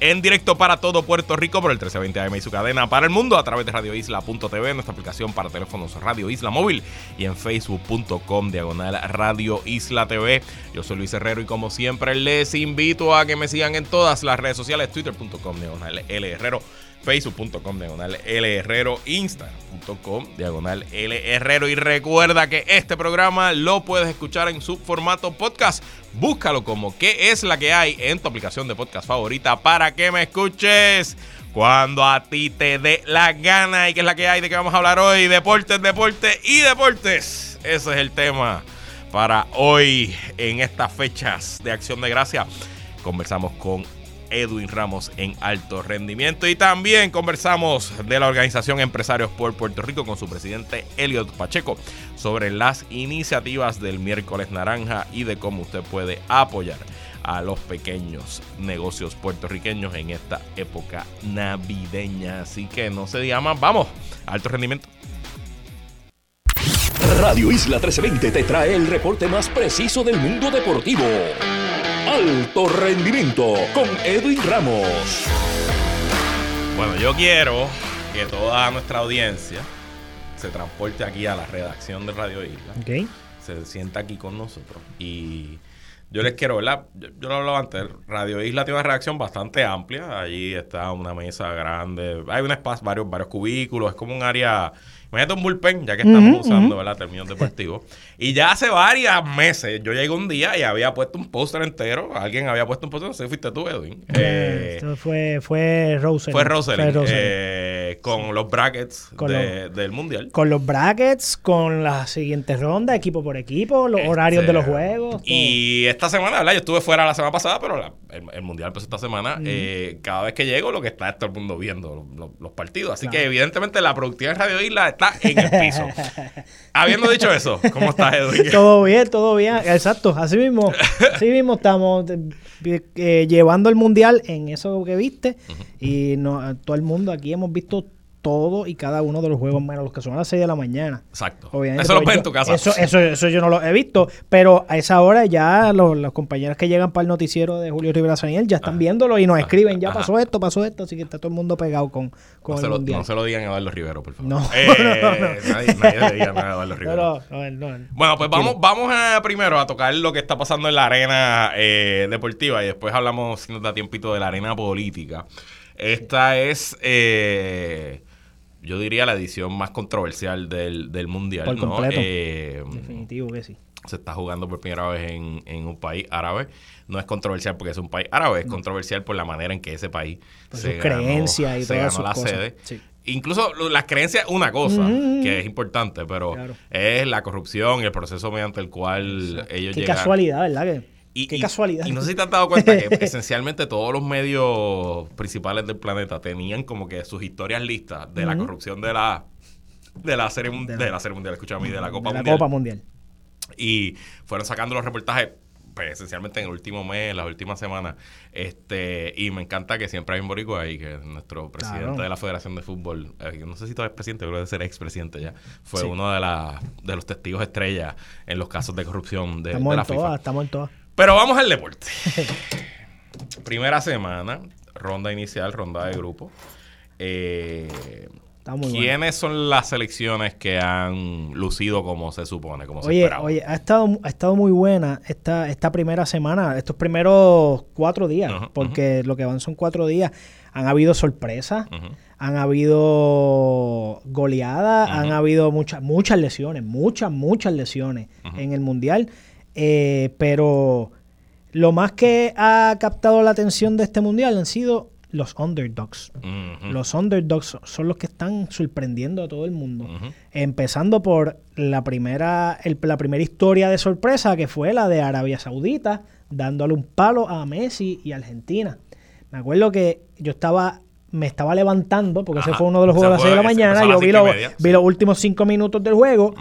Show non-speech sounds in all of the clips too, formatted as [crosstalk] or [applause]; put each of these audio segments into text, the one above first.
en directo para todo Puerto Rico por el 1320 AM y su cadena para el mundo a través de radioisla.tv, nuestra aplicación para teléfonos Radio Isla Móvil y en facebook.com diagonal Radio Isla TV. Yo soy Luis Herrero y como siempre les invito a que me sigan en todas las redes sociales, twitter.com diagonal L Herrero facebook.com diagonal L Herrero, instagram.com diagonal L Herrero. Y recuerda que este programa lo puedes escuchar en su formato podcast. Búscalo como qué es la que hay en tu aplicación de podcast favorita para que me escuches cuando a ti te dé la gana. ¿Y qué es la que hay? ¿De qué vamos a hablar hoy? Deportes, deportes y deportes. Ese es el tema para hoy en estas fechas de acción de gracia. Conversamos con Edwin Ramos en alto rendimiento. Y también conversamos de la organización Empresarios por Puerto Rico con su presidente Elliot Pacheco sobre las iniciativas del miércoles naranja y de cómo usted puede apoyar a los pequeños negocios puertorriqueños en esta época navideña. Así que no se diga más, vamos, alto rendimiento. Radio Isla 1320 te trae el reporte más preciso del mundo deportivo. Alto Rendimiento con Edwin Ramos. Bueno, yo quiero que toda nuestra audiencia se transporte aquí a la redacción de Radio Isla. Se sienta aquí con nosotros. Y yo les quiero, ¿verdad? Yo, yo lo hablaba antes. Radio Isla tiene una redacción bastante amplia. Allí está una mesa grande. Hay un espacio, varios, varios cubículos. Es como un área Imagínate un bullpen, ya que estamos usando, ¿verdad? Términos deportivos. Y ya hace varios meses, yo llegué un día y había puesto un póster entero. Alguien había puesto un póster, no sé, fuiste tú, Edwin. Eh, esto fue, fue Rosen. Fue Rosen. Eh, con los brackets del Mundial. Con los brackets, con la siguiente ronda, equipo por equipo, los este, horarios de los juegos. Y esta semana, ¿verdad? Yo estuve fuera la semana pasada, pero el, Mundial empezó esta semana. Eh, cada vez que llego, lo que está es todo el mundo viendo los, partidos. Así que, evidentemente, la productividad en Radio Isla está en el piso. [laughs] Habiendo dicho eso, ¿cómo estás, Edwin? [laughs] Todo bien, todo bien. Exacto. Así mismo, así mismo estamos eh, eh, llevando el mundial en eso que viste. Y no, todo el mundo aquí hemos visto todo y cada uno de los juegos, menos los que son a las 6 de la mañana. Exacto. eso lo ves en tu casa. Eso, eso, eso, yo no lo he visto, pero a esa hora ya los, compañeros que llegan para el noticiero de Julio Rivera Saniel ya están viéndolo y nos escriben, ya pasó esto, pasó esto, así que está todo el mundo pegado con, con no, se lo, no se lo digan a Eduardo Rivero, por favor. No, eh, [laughs] Nadie, nadie le diga nada a Eduardo Rivero. bueno, pues vamos, vamos a, primero a tocar lo que está pasando en la arena eh, deportiva y después hablamos, si nos da tiempito, de la arena política. Esta es... Eh, yo diría, la edición más controversial del, del Mundial. Por completo. Eh, Definitivo que sí. Se está jugando por primera vez en, en, un país árabe. No es controversial porque es un país árabe, es controversial por la manera en que ese país se creencias y se ganó la sede. Incluso las creencias, una cosa que es importante, pero es la corrupción y el proceso mediante el cual ellos Qué casualidad, ¿verdad? Que y, Qué casualidad. Y no sé si te has dado cuenta que [laughs] esencialmente todos los medios principales del planeta tenían como que sus historias listas de la corrupción de la de la serie de la, serie mundial, escúchame, de la Copa de la Copa Mundial. Y fueron sacando los reportajes pues, esencialmente en el último mes, las últimas semanas. Este, y me encanta que siempre hay un boricua ahí, que es nuestro presidente de la Federación de Fútbol, eh, no sé si todavía es presidente, creo que ser expresidente ya, fue uno de, la, de los testigos estrella en los casos de corrupción de, estamos la en Todas, estamos en todas. Pero vamos al deporte. [laughs] Primera semana, ronda inicial, ronda de grupo. Eh, ¿Quiénes son las selecciones que han lucido como se supone, como oye, se esperaba? Oye, ha estado, ha estado muy buena esta, esta primera semana, estos primeros cuatro días, porque lo que van son cuatro días. Han habido sorpresas, han habido goleadas, han habido muchas, muchas lesiones, muchas, muchas lesiones en el Mundial. Eh, pero lo más que ha captado la atención de este mundial han sido los underdogs. Los underdogs son los que están sorprendiendo a todo el mundo. Empezando por la primera, la primera historia de sorpresa que fue la de Arabia Saudita, dándole un palo a Messi y Argentina. Me acuerdo que yo estaba me estaba levantando, porque ese fue uno de los juegos de las 6 de la mañana. Yo vi, vi los últimos 5 minutos del juego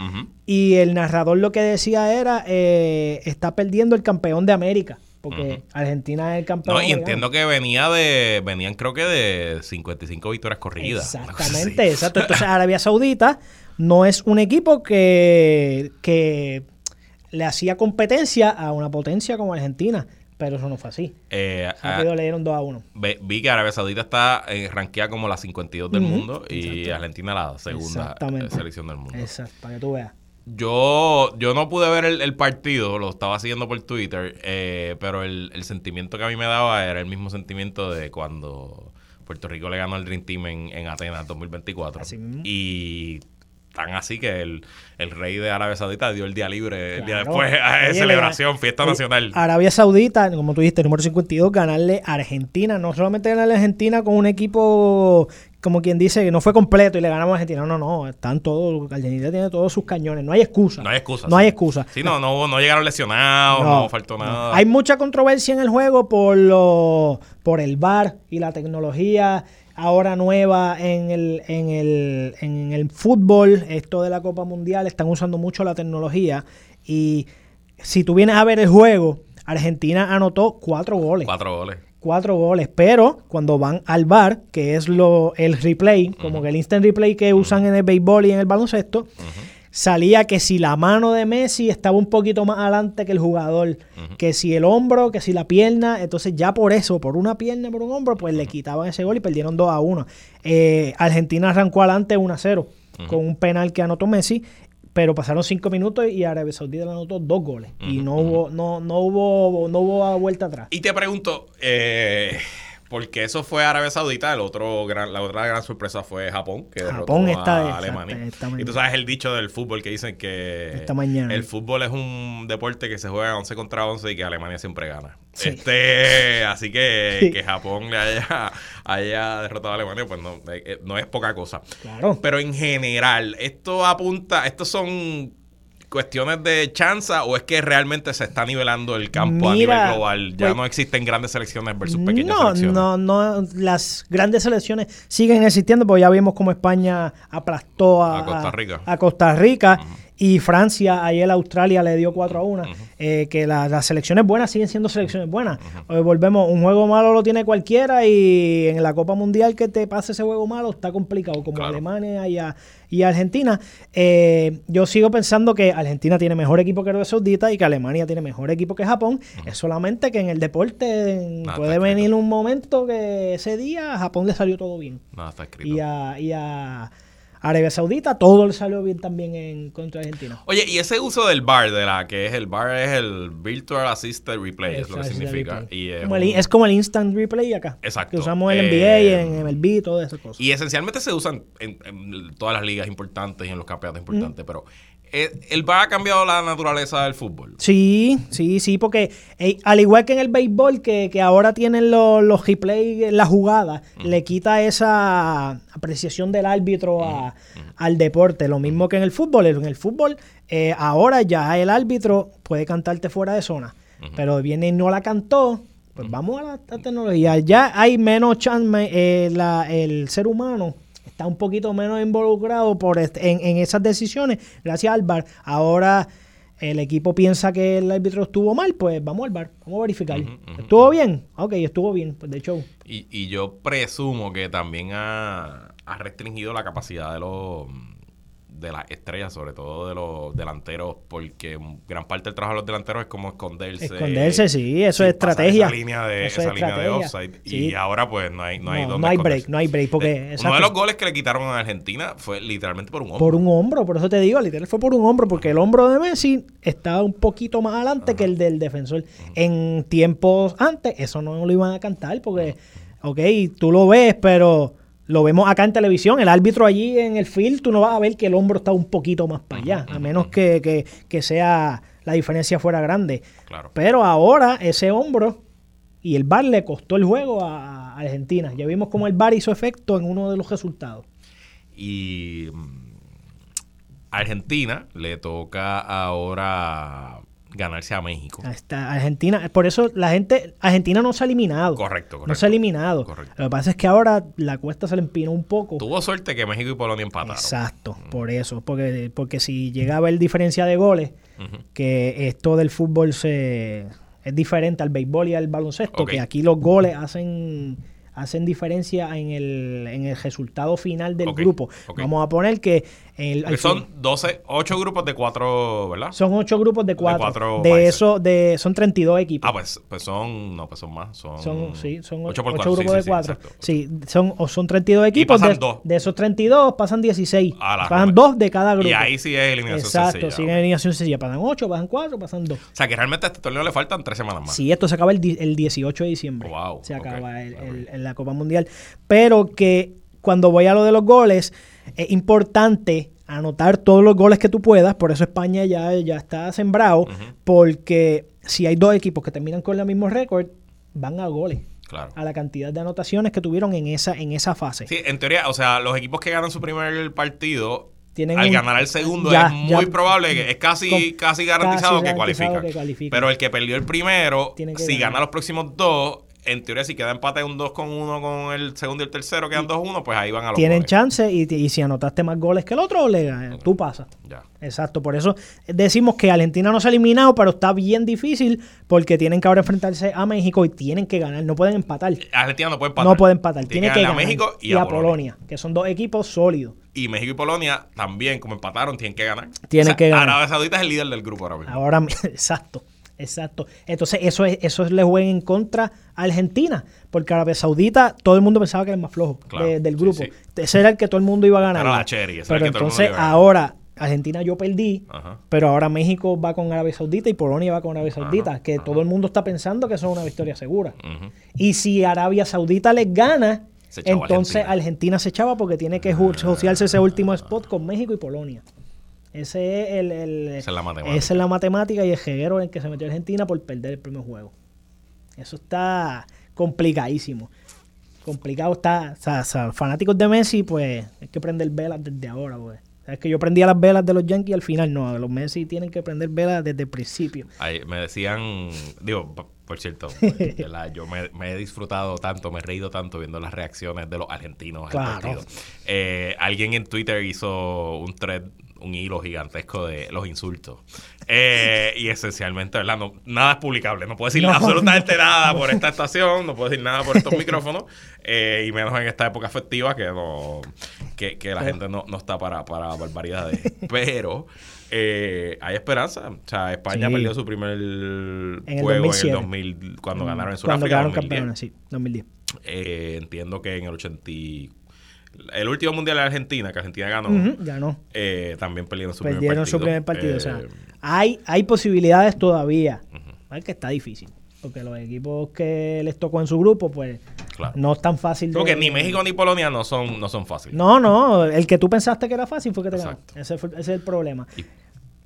y el narrador lo que decía era: eh, está perdiendo el campeón de América. Porque Argentina es el campeón. No, y entiendo que venía de, venían creo que de 55 victorias corridas. Exactamente, exacto. Entonces Arabia Saudita no es un equipo que, que le hacía competencia a una potencia como Argentina. Pero eso no fue así. Eh, ah, leyeron 2 a 1. Vi que Arabia Saudita está eh, rankeada como la 52 del mundo y Argentina la segunda selección del mundo. Exacto, para que tú veas. Yo, yo no pude ver el, partido, lo estaba siguiendo por Twitter, eh, pero el, el, sentimiento que a mí me daba era el mismo sentimiento de cuando Puerto Rico le ganó al Dream Team en, en Atenas 2024. Así mismo. Y tan así que el, rey de Arabia Saudita dio el día libre el día después a celebración, fiesta nacional. Arabia Saudita, como tú dijiste, número 52, ganarle a Argentina, no solamente ganarle a Argentina con un equipo como quien dice que no fue completo y le ganamos a Argentina. No, no, no. Están todos, Argentina tiene todos sus cañones. No hay excusa. No hay excusa. No hay excusa. Sí, no, no, no llegaron lesionados, no, faltó nada. Hay mucha controversia en el juego por lo, por el VAR y la tecnología ahora nueva en el, en el, en el fútbol, esto de la Copa Mundial, están usando mucho la tecnología. Y si tú vienes a ver el juego, Argentina anotó cuatro goles. Cuatro goles. Cuatro goles. Pero cuando van al bar, que es lo, el replay, como que el instant replay que usan en el béisbol y en el baloncesto, salía que si la mano de Messi estaba un poquito más adelante que el jugador, que si el hombro, que si la pierna, entonces ya por eso, por una pierna, por un hombro, pues le quitaban ese gol y perdieron 2 a 1. Eh, Argentina arrancó adelante 1 a 0 con un penal que anotó Messi, pero pasaron 5 minutos y Arabia Saudita le anotó dos goles y no hubo no no hubo no hubo vuelta atrás. Y te pregunto, eh, porque eso fue Arabia Saudita, el otro gran, la otra gran sorpresa fue Japón, que Japón derrotó a Alemania. y tú sabes el dicho del fútbol que dicen que el fútbol es un deporte que se juega 11 contra 11 y que Alemania siempre gana. Este, [laughs] así que que Japón le haya, [laughs] haya derrotado a Alemania, pues no, eh, eh, no es poca cosa. Claro. Pero en general, esto apunta, estos son cuestiones de chanza o es que realmente se está nivelando el campo a nivel global? Ya pues, no existen grandes selecciones versus pequeñas selecciones. No, no, las grandes selecciones siguen existiendo porque ya vimos como España aplastó a, Costa Rica. A, Costa Rica. Y Francia, ayer Australia le dio 4 a 1. Eh, que las selecciones buenas siguen siendo selecciones buenas. volvemos, un juego malo lo tiene cualquiera y en la Copa Mundial que te pase ese juego malo está complicado, como Alemania y, y Argentina. Eh, yo sigo pensando que Argentina tiene mejor equipo que Arabia Saudita y que Alemania tiene mejor equipo que Japón. Es solamente que en el deporte puede venir un momento que ese día a Japón le salió todo bien. está escrito. y a Arabia Saudita, todo le salió bien también en contra de Argentina. Oye, y ese uso del bar, de la que es el bar, es el Virtual Assisted Replay, es lo que significa. Y es, como el, Instant Replay acá. Exacto. Que usamos en NBA, eh, en MLB, todas esas cosas. Y esencialmente se usan en, todas las ligas importantes y en los campeonatos importantes, pero ¿El VAR ha cambiado la naturaleza del fútbol? Sí, sí, sí, porque eh, al igual que en el béisbol, que, ahora tienen los, los replay, la jugada, le quita esa apreciación del árbitro al deporte. Lo mismo que en el fútbol. En el fútbol, eh, ahora ya el árbitro puede cantarte fuera de zona, pero viene y no la cantó. Pues vamos a la, tecnología. Ya hay menos chance, el ser humano está un poquito menos involucrado por en, esas decisiones, gracias al VAR. Ahora el equipo piensa que el árbitro estuvo mal, pues vamos al VAR, vamos a verificar. ¿Estuvo bien? Ok, estuvo bien, pues de hecho. Y, y yo presumo que también ha, ha restringido la capacidad de los de las estrellas, sobre todo de los delanteros, porque gran parte del trabajo de los delanteros es como esconderse. Esconderse, sí, eso es estrategia. Esa línea de, esa línea de offside. Y ahora pues no hay, no hay no, hay break, no hay break. Porque, eh, uno de los goles que le quitaron a Argentina fue literalmente por un hombro. Por un hombro, por eso te digo, literalmente fue por un hombro, porque el hombro de Messi estaba un poquito más adelante que el del defensor. En tiempos antes, eso no lo iban a cantar, porque, ok, tú lo ves, pero lo vemos acá en televisión, el árbitro allí en el field, tú no vas a ver que el hombro está un poquito más para allá, a menos que, sea la diferencia fuera grande. Pero ahora ese hombro y el VAR le costó el juego a Argentina. Ya vimos cómo el VAR hizo efecto en uno de los resultados. Y mm, Argentina le toca ahora ganarse a México. Está Argentina, por eso la gente, Argentina no se ha eliminado. Correcto, correcto. No se ha eliminado. Correcto. Lo que pasa es que ahora la cuesta se le empinó un poco. Tuvo suerte que México y Polonia empataron. Exacto, por eso, porque, porque si llega a haber diferencia de goles, que esto del fútbol se es diferente al béisbol y al baloncesto, que aquí los goles hacen hacen diferencia en el, en el resultado final del grupo. Vamos a poner que el, al son fin- 12, 8 grupos de 4, ¿verdad? son ocho grupos de cuatro. cuatro de eso, de, son 32 equipos. Ah, pues, pues son, no, pues son más. Son, Son, sí, son ocho ocho, por ocho cuatro, sí, grupos sí, de sí, cuatro. exacto. Sí, son, o son 32 equipos. pasan de, de esos 32 pasan 16. A la pasan Roma. dos de cada grupo. Y ahí sí es eliminación Exacto, sencilla. siguen en eliminación sencilla. Pasan 8, pasan 4, pasan 2. O sea, que realmente a este torneo le faltan 3 semanas más. Sí, esto se acaba el, el 18 de diciembre. Wow, se acaba el- ok. el- en la Copa Mundial. Pero que cuando voy a lo de los goles, es importante anotar todos los goles que tú puedas. Por eso España ya, ya está sembrado. Porque si hay dos equipos que terminan con el mismo récord, van a goles. Claro. A la cantidad de anotaciones que tuvieron en esa, en esa fase. Sí, en teoría, o sea, los equipos que ganan su primer partido, Tienen al un- ganar el segundo, ya, es muy ya. probable que es casi, Con- casi garantizado casi que garantizado cualifican. que cualifican. Pero el que perdió el primero, si ganar. gana los próximos dos, en teoría, si queda empate un 2 con 1 con el segundo y el tercero, quedan 2-1, pues ahí van a los Tienen goles. chance y, y si anotaste más goles que el otro, le tú pasas. Ya. Exacto, por eso decimos que Argentina no se ha eliminado, pero está bien difícil porque tienen que ahora enfrentarse a México y tienen que ganar, no pueden empatar. Argentina no puede empatar. No puede empatar, tiene que ganarle ganar. a México y, a, Polonia. que son dos equipos sólidos. Y México y Polonia también, como empataron, tienen que ganar. Tienen que ganar. Arabia Saudita es el líder del grupo ahora mismo. Ahora, [laughs] exacto, exacto. Entonces, eso es, eso le juega en contra a Argentina, porque Arabia Saudita, todo el mundo pensaba que era el más flojo Claro, de- del grupo. sí. Ese era el que todo el mundo iba a ganar. Era la cherry, ese era Pero el que todo el mundo entonces, iba a ganar. ahora, Argentina yo perdí, Ajá. pero ahora México va con Arabia Saudita y Polonia va con Arabia Saudita, Ajá, que todo el mundo está pensando que eso es una victoria segura. Y si Arabia Saudita les gana, entonces Argentina. Argentina. se echaba porque tiene que asociarse ese último spot con México y Polonia. Ese es el, el- Esa es la matemática. esa es la matemática y el jeguero en el que se metió Argentina por perder el primer juego. Eso está complicadísimo. Complicado está. O sea, o sea, fanáticos de Messi, pues hay que prender velas desde ahora, pues. Es que yo prendía las velas de los Yankees al final, no. Los Messi tienen que prender velas desde el principio. Ahí me decían, digo, por cierto, [laughs] yo me, me he disfrutado tanto, me he reído tanto viendo las reacciones de los argentinos al Claro. partido. Eh, alguien en Twitter hizo un thread, un hilo gigantesco de los insultos. Eh, y esencialmente, ¿verdad? No, nada es publicable. No puedo decir No, absolutamente [laughs] nada por esta estación, no puedo decir nada por estos micrófonos, eh, y menos en esta época festiva que no que, que la gente no, no está para, para barbaridades. [laughs] Pero eh, hay esperanza. O sea, España Sí. perdió su primer juego 2007. en el 2000, cuando ganaron en Mm, Cuando Sudáfrica. quedaron 2010. campeones, sí, 2010. Eh, entiendo que en el 80 y- el último mundial de Argentina, que Argentina ganó, Ujú, ganó. eh, también perdieron su Perdieron primer partido. su primer partido. o sea, Eh, hay, hay posibilidades todavía. Hay que está difícil. Porque los equipos que les tocó en su grupo, pues Claro. no es tan fácil. de- Porque ni México ni Polonia no son, no son fáciles. No, no. El que tú pensaste que era fácil fue que te ganó. Exacto. Ese, fue- ese es el problema. Y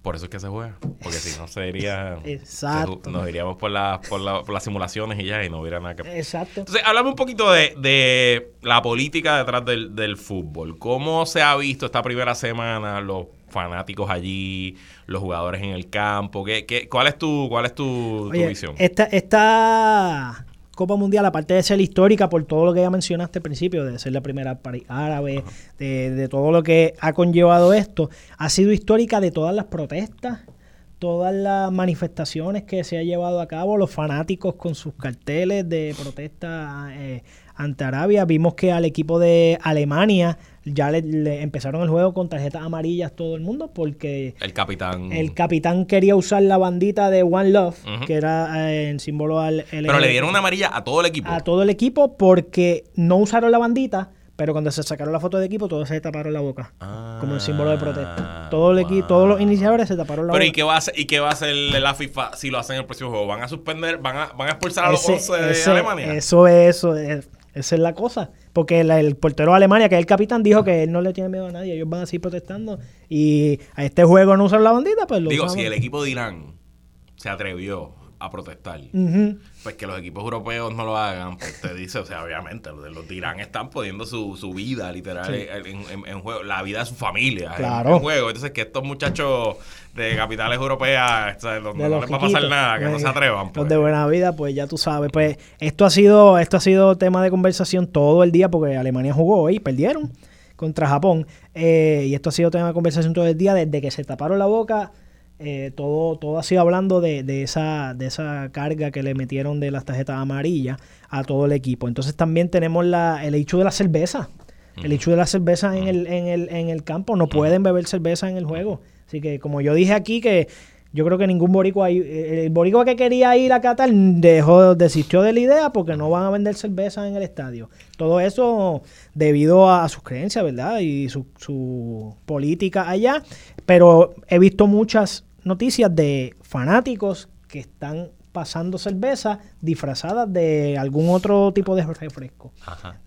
por eso es que se juega. Porque si no sería. [laughs] Exacto. se- Nos iríamos por, la- por, la- por las simulaciones y ya, y no hubiera nada que. Exacto. Entonces, háblame un poquito de, de la política detrás del, del fútbol. ¿Cómo se ha visto esta primera semana los fanáticos allí, los jugadores en el campo? ¿Qué, qué, cuál es tu, cuál es tu, tu visión? esta, esta Copa Mundial, aparte de ser histórica por todo lo que ya mencionaste al principio, de ser la primera árabe, de, de todo lo que ha conllevado esto, ha sido histórica de todas las protestas, todas las manifestaciones que se ha llevado a cabo, los fanáticos con sus carteles de protesta eh, ante Arabia. Vimos que al equipo de Alemania ya le, le empezaron el juego con tarjetas amarillas todo el mundo porque El capitán. el capitán quería usar la bandita de One Love, que era eh, en símbolo al Pero le dieron una amarilla a todo el equipo. a todo el equipo porque no usaron la bandita, pero cuando se sacaron la foto de equipo todos se taparon la boca, como un símbolo de protesta. Todo el equi- wow. todos los iniciadores se taparon la Pero ¿y boca. qué va a hacer, y qué va a hacer la FIFA si lo hacen en el próximo juego? ¿Van a suspender, van a, van a expulsar a los Ese- 11 de ese- Alemania? Eso es, eso es, esa es la cosa. Porque la- el portero de Alemania, que es el capitán, dijo que él no le tiene miedo a nadie. Ellos van a seguir protestando. Y a este juego no usaron la bandita, pues lo Digo, usamos. si el equipo de Irán se atrevió a protestar. Pues que los equipos europeos no lo hagan, pues te dice, o sea, obviamente, los de los Irán están poniendo su, su vida literal en, juego, la vida de su familia en, juego. Entonces, que estos muchachos de capitales europeas, donde no les va a pasar nada, que no se atrevan. Los pues. de buena vida, pues ya tú sabes. Pues esto ha sido, esto ha sido tema de conversación todo el día porque Alemania jugó hoy, perdieron contra Japón. Eh, y esto ha sido tema de conversación todo el día desde que se taparon la boca eh, todo, todo ha sido hablando de, esa, de esa carga que le metieron de las tarjetas amarillas a todo el equipo. Entonces también tenemos la, el hecho de la cerveza. El hecho de la cerveza en el, en, el, en el campo. No pueden beber cerveza en el juego. Así que como yo dije aquí que yo creo que ningún boricua, eh, el boricua que quería ir a Qatar dejó, desistió de la idea porque no van a vender cerveza en el estadio. Todo eso debido a, sus creencias, ¿verdad? Y su, su política allá. Pero he visto muchas noticias de fanáticos que están pasando cerveza disfrazadas de algún otro tipo de refresco.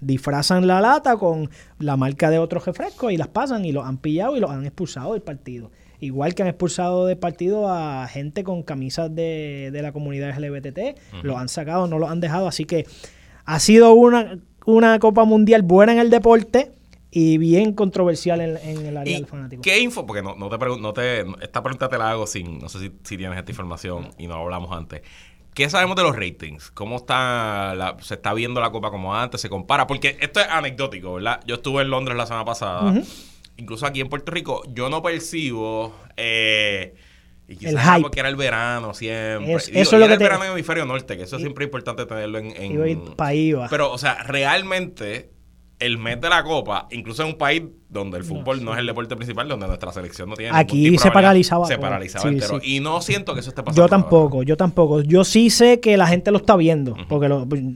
Disfrazan la lata con la marca de otro refresco y las pasan y los han pillado y los han expulsado del partido. Igual que han expulsado del partido a gente con camisas de, la comunidad LGBT, los han sacado, no los han dejado. Así que ha sido una, una Copa Mundial buena en el deporte y bien controversial en, el área del fanático. ¿Qué info? Porque no, no te no te, esta pregunta te la hago sin, no sé si, si, tienes esta información y no hablamos antes. ¿Qué sabemos de los ratings? ¿Cómo está la, se está viendo la copa como antes? ¿Se compara? Porque esto es anecdótico, ¿verdad? Yo estuve en Londres la semana pasada. Incluso aquí en Puerto Rico, yo no percibo... Eh, y quizás porque era el verano siempre. eso es lo que el verano en el hemisferio norte, que eso es siempre importante tenerlo en... en Pero, o sea, realmente el mes de la Copa, incluso en un país donde el fútbol no, es el deporte principal, donde nuestra selección no tiene Aquí se paralizaba. Se paralizaba entero. Y no siento que eso esté pasando. Yo tampoco, yo tampoco. Yo sí sé que la gente lo está viendo, porque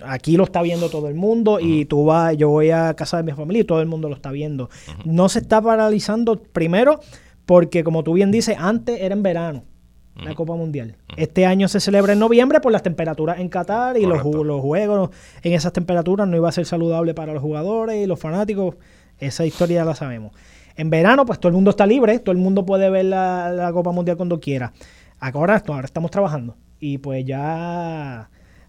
aquí lo está viendo todo el mundo y tú vas, yo voy a casa de mi familia y todo el mundo lo está viendo. No se está paralizando primero porque, como tú bien dices, antes era en verano la Copa Mundial. Este año se celebra en noviembre por las temperaturas en Qatar y los, los, juegos en esas temperaturas no iba a ser saludable para los jugadores y los fanáticos. Esa historia ya la sabemos. En verano, pues todo el mundo está libre, todo el mundo puede ver la, Copa Mundial cuando quiera. Ahora, ahora estamos trabajando y pues ya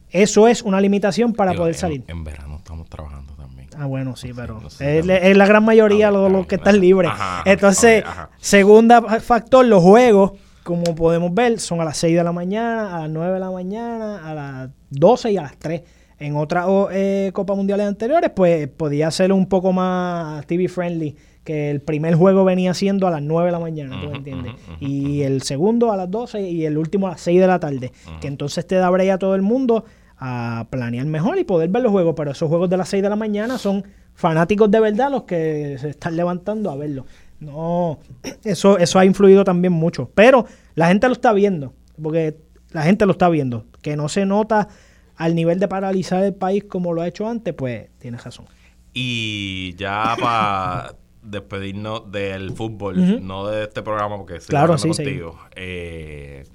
eso es una limitación para poder salir. En, verano estamos trabajando también. Ah, bueno, sí, pero es, la gran mayoría los, que están libres. Entonces, segunda factor, los juegos como podemos ver, son a las 6 de la mañana, a las 9 de la mañana, a las 12 y a las 3. En otras eh, Copas Mundiales anteriores, pues podía ser un poco más TV friendly, que el primer juego venía siendo a las 9 de la mañana, ¿tú me entiendes? y el segundo a las 12 y el último a las 6 de la tarde. Que entonces te da break a todo el mundo a planear mejor y poder ver los juegos. Pero esos juegos de las 6 de la mañana son fanáticos de verdad los que se están levantando a verlos. No, eso, eso ha influido también mucho. Pero la gente lo está viendo, porque la gente lo está viendo. Que no se nota al nivel de paralizar el país como lo ha hecho antes, pues tienes razón. Y ya para despedirnos del fútbol, no de este programa, porque estoy claro, sí, contigo. Eh,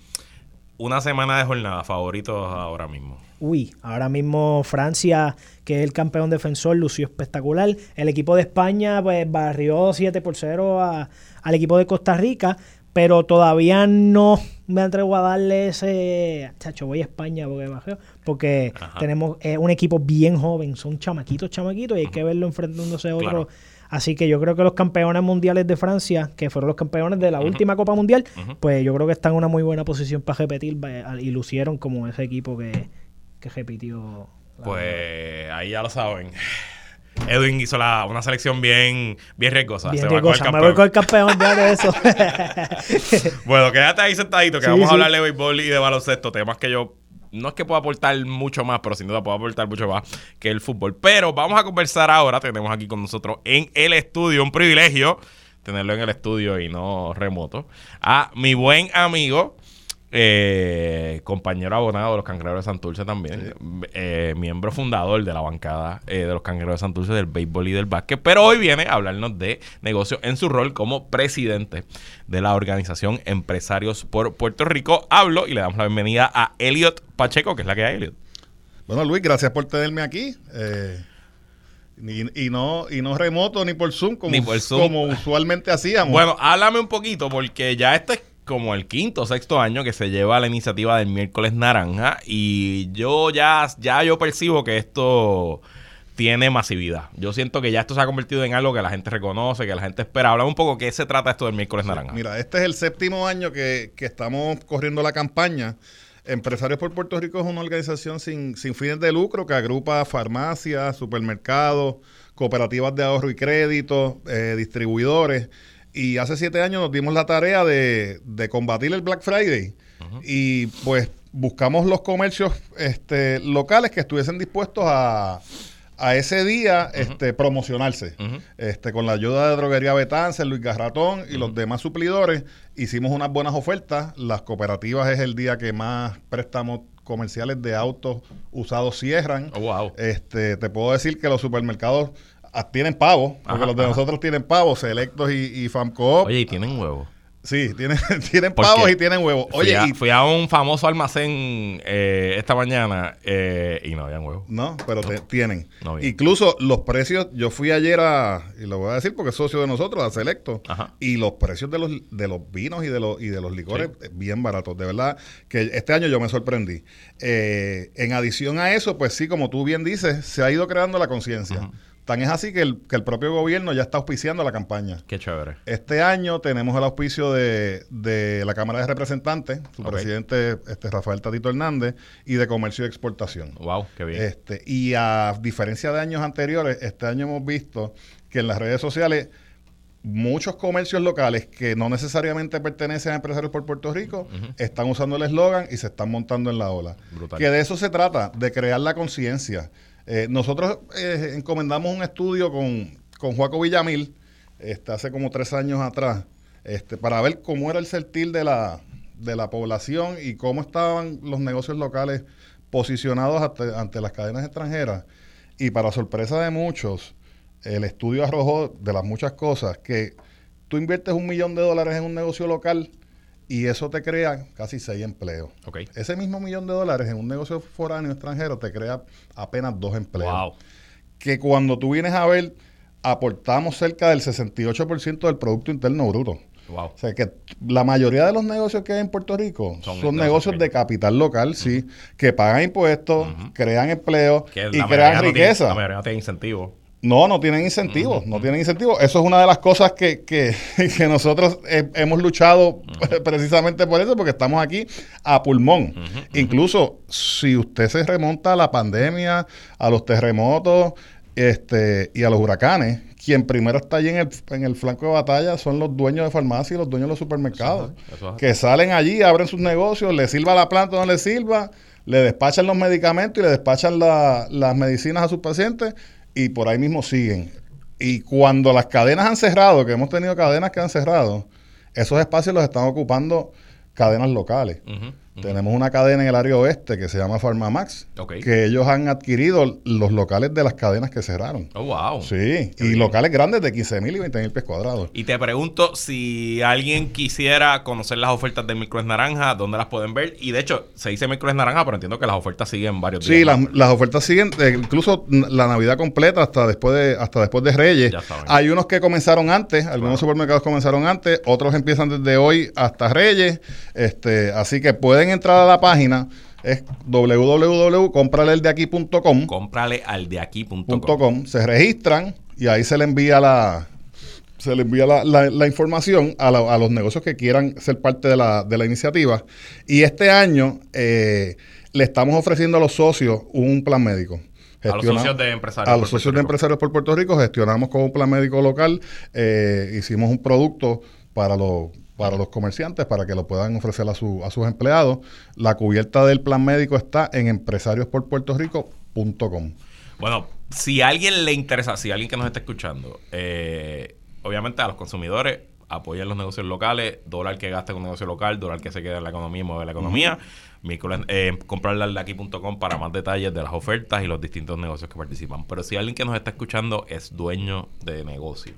una semana de jornada, favoritos ahora mismo. Uy, ahora mismo Francia, que es el campeón defensor, lució espectacular. El equipo de España pues barrió 7 por 0 al equipo de Costa Rica, pero todavía no me atrevo a darle ese... Chacho, voy a España porque bajeo, porque tenemos eh, un equipo bien joven, son chamaquitos, chamaquitos, y hay que verlo enfrentándose a otro... Así que yo creo que los campeones mundiales de Francia, que fueron los campeones de la última Copa Mundial, pues yo creo que están en una muy buena posición para repetir y lucieron como ese equipo que, que repitió. Pues ahí ya lo saben. Edwin hizo la, una selección bien, bien riesgosa. Bien Se riesgosa. Me voy con el campeón de eso. [laughs] bueno, quédate ahí sentadito, que vamos a hablar de béisbol y de baloncesto, temas que yo no es que pueda aportar mucho más, pero sin duda puedo aportar mucho más que el fútbol. Pero vamos a conversar ahora. Tenemos aquí con nosotros en el estudio, un privilegio tenerlo en el estudio y no remoto, a mi buen amigo eh, compañero abonado de los Cangreros de Santurce también, eh, miembro fundador de la bancada eh, de los Cangreros de Santurce del béisbol y del básquet, pero hoy viene a hablarnos de negocio en su rol como presidente de la organización Empresarios por Puerto Rico. Hablo y le damos la bienvenida a Elliot Pacheco, que es la que hay, Elliot. Bueno, Luis, gracias por tenerme aquí. Y, no, y no remoto ni por Zoom como, como usualmente hacíamos. Bueno, háblame un poquito porque ya este como el quinto o sexto año que se lleva la iniciativa del miércoles naranja y yo ya, ya yo percibo que esto tiene masividad. Yo siento que ya esto se ha convertido en algo que la gente reconoce, que la gente espera. Habla un poco qué se trata esto del miércoles naranja. Mira, este es el séptimo año que, que estamos corriendo la campaña. Empresarios por Puerto Rico es una organización sin, sin fines de lucro que agrupa farmacias, supermercados, cooperativas de ahorro y crédito, eh, distribuidores. Y hace siete años nos dimos la tarea de, de combatir el Black Friday. Y pues buscamos los comercios este, locales que estuviesen dispuestos a, a ese día este, promocionarse. este, con la ayuda de Droguería Betance, Luis Garratón y los demás suplidores, hicimos unas buenas ofertas. Las cooperativas es el día que más préstamos comerciales de autos usados cierran. Oh, wow. Este, te puedo decir que los supermercados tienen pavos, porque Ajá, los de ajá. nosotros tienen pavos, Selectos y, y Famcoop. Oye, y tienen huevos. Sí, tienen, [laughs] tienen pavos y tienen huevos. Fui Oye, a, y, fui a un famoso almacén eh, esta mañana eh, y no habían huevos. No, pero te- tienen. No. Incluso los precios, yo fui ayer a, y lo voy a decir porque es socio de nosotros, a Selecto, Ajá. y los precios de los, de los vinos y de los, y de los licores eh, bien baratos. De verdad que este año yo me sorprendí. Eh, en adición a eso, pues sí, como tú bien dices, se ha ido creando la conciencia. Tan es así que el, que el propio gobierno ya está auspiciando la campaña. Qué chévere. Este año tenemos el auspicio de, de la Cámara de Representantes, su presidente este, Rafael Tatito Hernández, y de Comercio y Exportación. Wow, qué bien. Este, y a diferencia de años anteriores, este año hemos visto que en las redes sociales muchos comercios locales que no necesariamente pertenecen a empresarios por Puerto Rico están usando el eslogan y se están montando en la ola. Brutal. Que de eso se trata, de crear la conciencia. Eh, nosotros eh, encomendamos un estudio con, con Villamil este, hace como tres años atrás este, para ver cómo era el sentir de la, de la población y cómo estaban los negocios locales posicionados ante, ante las cadenas extranjeras. Y para sorpresa de muchos, el estudio arrojó de las muchas cosas que tú inviertes un millón de dólares en un negocio local y eso te crea casi seis empleos. ok. Ese mismo millón de dólares en un negocio foráneo extranjero te crea apenas dos empleos. Wow. Que cuando tú vienes a ver, aportamos cerca del 68% del Producto Interno Bruto. Wow. O sea que la mayoría de los negocios que hay en Puerto Rico Son son, negocios de capital local, sí, que pagan impuestos, crean empleo Que y crean mayoría no tiene- riqueza. la mayoría no tiene incentivo. No, no tienen incentivos, no tienen incentivos. Eso es una de las cosas que, que, [laughs] que nosotros hemos luchado [laughs] precisamente por eso, porque estamos aquí a pulmón. Incluso si usted se remonta a la pandemia, a los terremotos este, y a los huracanes, quien primero está allí en el, en el flanco de batalla son los dueños de farmacia y los dueños de los supermercados, Eso es, eso es. que salen allí, abren sus negocios, les sirva la planta o no les sirva, le despachan los medicamentos y le despachan la- las medicinas a sus pacientes y por ahí mismo siguen. Y cuando las cadenas han cerrado, que hemos tenido cadenas que han cerrado, esos espacios los están ocupando cadenas locales. Tenemos una cadena en el área oeste que se llama Farmamax, Ok. que ellos han adquirido los locales de las cadenas que cerraron. Oh, wow. Sí, y locales grandes de 15 mil y 20 mil pies cuadrados. Y te pregunto si alguien quisiera conocer las ofertas del Microes Naranja, ¿dónde las pueden ver? Y de hecho, se dice Microes Naranja, pero entiendo que las ofertas siguen varios Sí, días. las, más. las ofertas siguen, eh, incluso la Navidad completa hasta después de hasta después de Reyes. Hay unos que comenzaron antes, algunos supermercados comenzaron antes, otros empiezan desde hoy hasta Reyes. Este, así que pueden entrar a la página es www.compraleldeaquí.com Cómprale al de aquí.com. punto com, se registran y ahí se le envía la se le envía la, la- la información a, la- a los negocios que quieran ser parte de la, de la iniciativa. Y este año eh, le estamos ofreciendo a los socios un plan médico. A los socios de empresarios. a los socios de empresarios por Puerto Rico gestionamos con un plan médico local, eh, hicimos un producto para los para los comerciantes para que lo puedan ofrecer a, su- a sus empleados. La cubierta del plan médico está en empresariosporpuertorico.com. Bueno, si a alguien le interesa, si a alguien que nos está escuchando, eh, obviamente a los consumidores apoyen los negocios locales, dólar que gaste con negocio local, dólar que se quede en la economía y mueve la economía. Miércoles, eh, comprarle al de aquí.com para más detalles de las ofertas y los distintos negocios que participan. Pero si alguien que nos está escuchando es dueño de negocio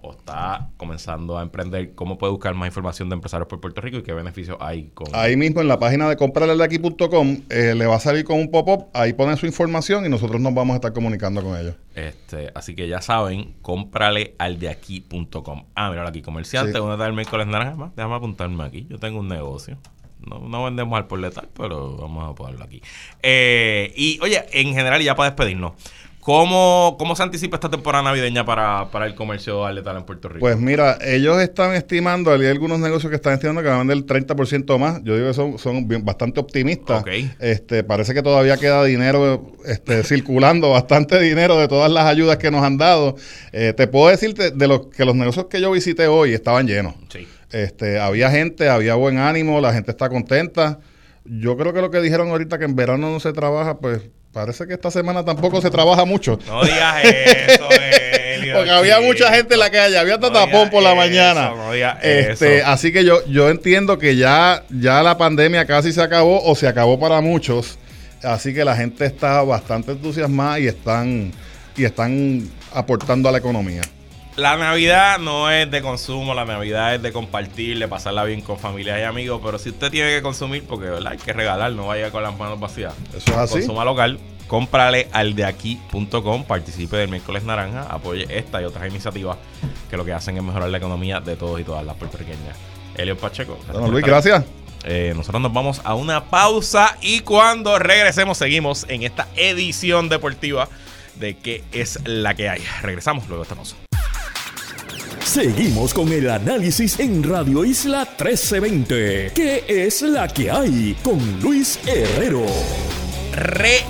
o está comenzando a emprender, ¿cómo puede buscar más información de empresarios por Puerto Rico y qué beneficios hay con Ahí mismo en la página de comprareldeaquí.com eh, le va a salir con un pop-up, ahí ponen su información y nosotros nos vamos a estar comunicando con ellos. Este, así que ya saben, cómprale al de aquí.com. Ah, mira aquí, comerciante, Sí. uno está el miércoles naranja. Más, Déjame apuntarme aquí. Yo tengo un negocio. No, no vendemos al por letal, pero vamos a ponerlo aquí. Eh, y oye, en general, ya para despedirnos, ¿cómo, cómo se anticipa esta temporada navideña para, para el comercio al letal en Puerto Rico? Pues mira, ellos están estimando, hay algunos negocios que están estimando que van a vender el 30% más. Yo digo que son, son bien- bastante optimistas. Ok. Este, parece que todavía queda dinero este, [laughs] circulando, bastante dinero de todas las ayudas que nos han dado. Eh, te puedo decirte de los que los negocios que yo visité hoy estaban llenos. sí. Este, había gente, había buen ánimo, la gente está contenta. Yo creo que lo que dijeron ahorita que en verano no se trabaja, pues parece que esta semana tampoco se trabaja mucho. No digas eso, [laughs] Elio, Porque había mucha gente en la calle, había hasta No tapón por la eso, mañana. no este, eso. así que yo, yo entiendo que ya, ya la pandemia casi se acabó o se acabó para muchos. Así que la gente está bastante entusiasmada y están, y están aportando a la economía. La Navidad no es de consumo, la Navidad es de compartir, de pasarla bien con familias y amigos, pero si usted tiene que consumir, porque ¿verdad? hay que regalar, no vaya con las manos vacías. Eso es así. Consuma local, cómprale al de aquí.com, participe del miércoles naranja, apoye esta y otras iniciativas que lo que hacen es mejorar la economía de todos y todas las puertorriqueñas. Elio Pacheco. gracias por Luis, gracias. eh, nosotros nos vamos a una pausa y cuando regresemos seguimos en esta edición deportiva de qué es la que hay. Regresamos luego esta pausa. Seguimos con el análisis en Radio Isla 1320. ¿Qué es la que hay? Con Luis Herrero. Regresamos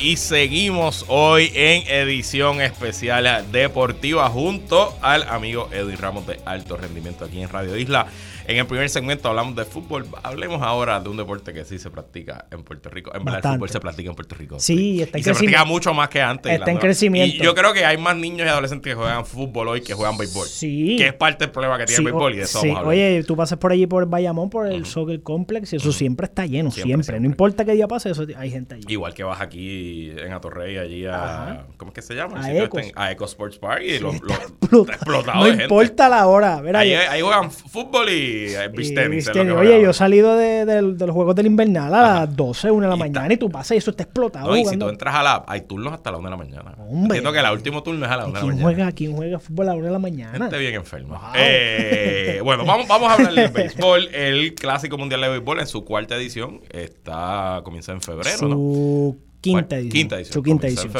y seguimos hoy en edición especial deportiva junto al amigo Edwin Ramos de Alto Rendimiento aquí en Radio Isla. En el primer segmento hablamos de fútbol. Hablemos ahora de un deporte que sí se practica en Puerto Rico. En verdad, el fútbol se practica en Puerto Rico. Sí, está en Y se practica crecimiento. mucho más que antes. Está en crecimiento. Y yo creo que hay más niños y adolescentes que juegan fútbol hoy que juegan béisbol. Sí. Que es parte del problema que tiene Sí, el béisbol y de eso sí, vamos a. Oye, tú pasas por allí por Bayamón, por el Soccer Complex, y eso siempre está lleno, Siempre, siempre. siempre. No importa qué día pase, eso hay gente allí. Igual que vas aquí en Atorrey, allí a. Ajá. ¿Cómo es que se llama? El A sitio Ecos. este a Eco Sports Park y lo, lo- Explota- está explotado [laughs] no de gente. importa la hora. Ahí, juegan fútbol y y tenis. juegan. Oye, yo he salido de, de- de los juegos del invernal a Ajá. las 12, 1 de la Y mañana y tú pasas y eso está explotado. No, y si jugando. tú entras a la. Hay turnos hasta la 1 de la mañana. Hombre. Entiendo que el último turno es a la 1 de la ¿Quién mañana. juega, ¿Quién juega fútbol a la 1 de la mañana? Gente bien enferma. Wow. Eh, bueno, vamos, vamos a hablar del [laughs] béisbol. El Clásico Mundial de Béisbol en su cuarta edición está comienza en febrero, ¿no? Su quinta Cuar- edición. Quinta edición. Su quinta edición. En sí.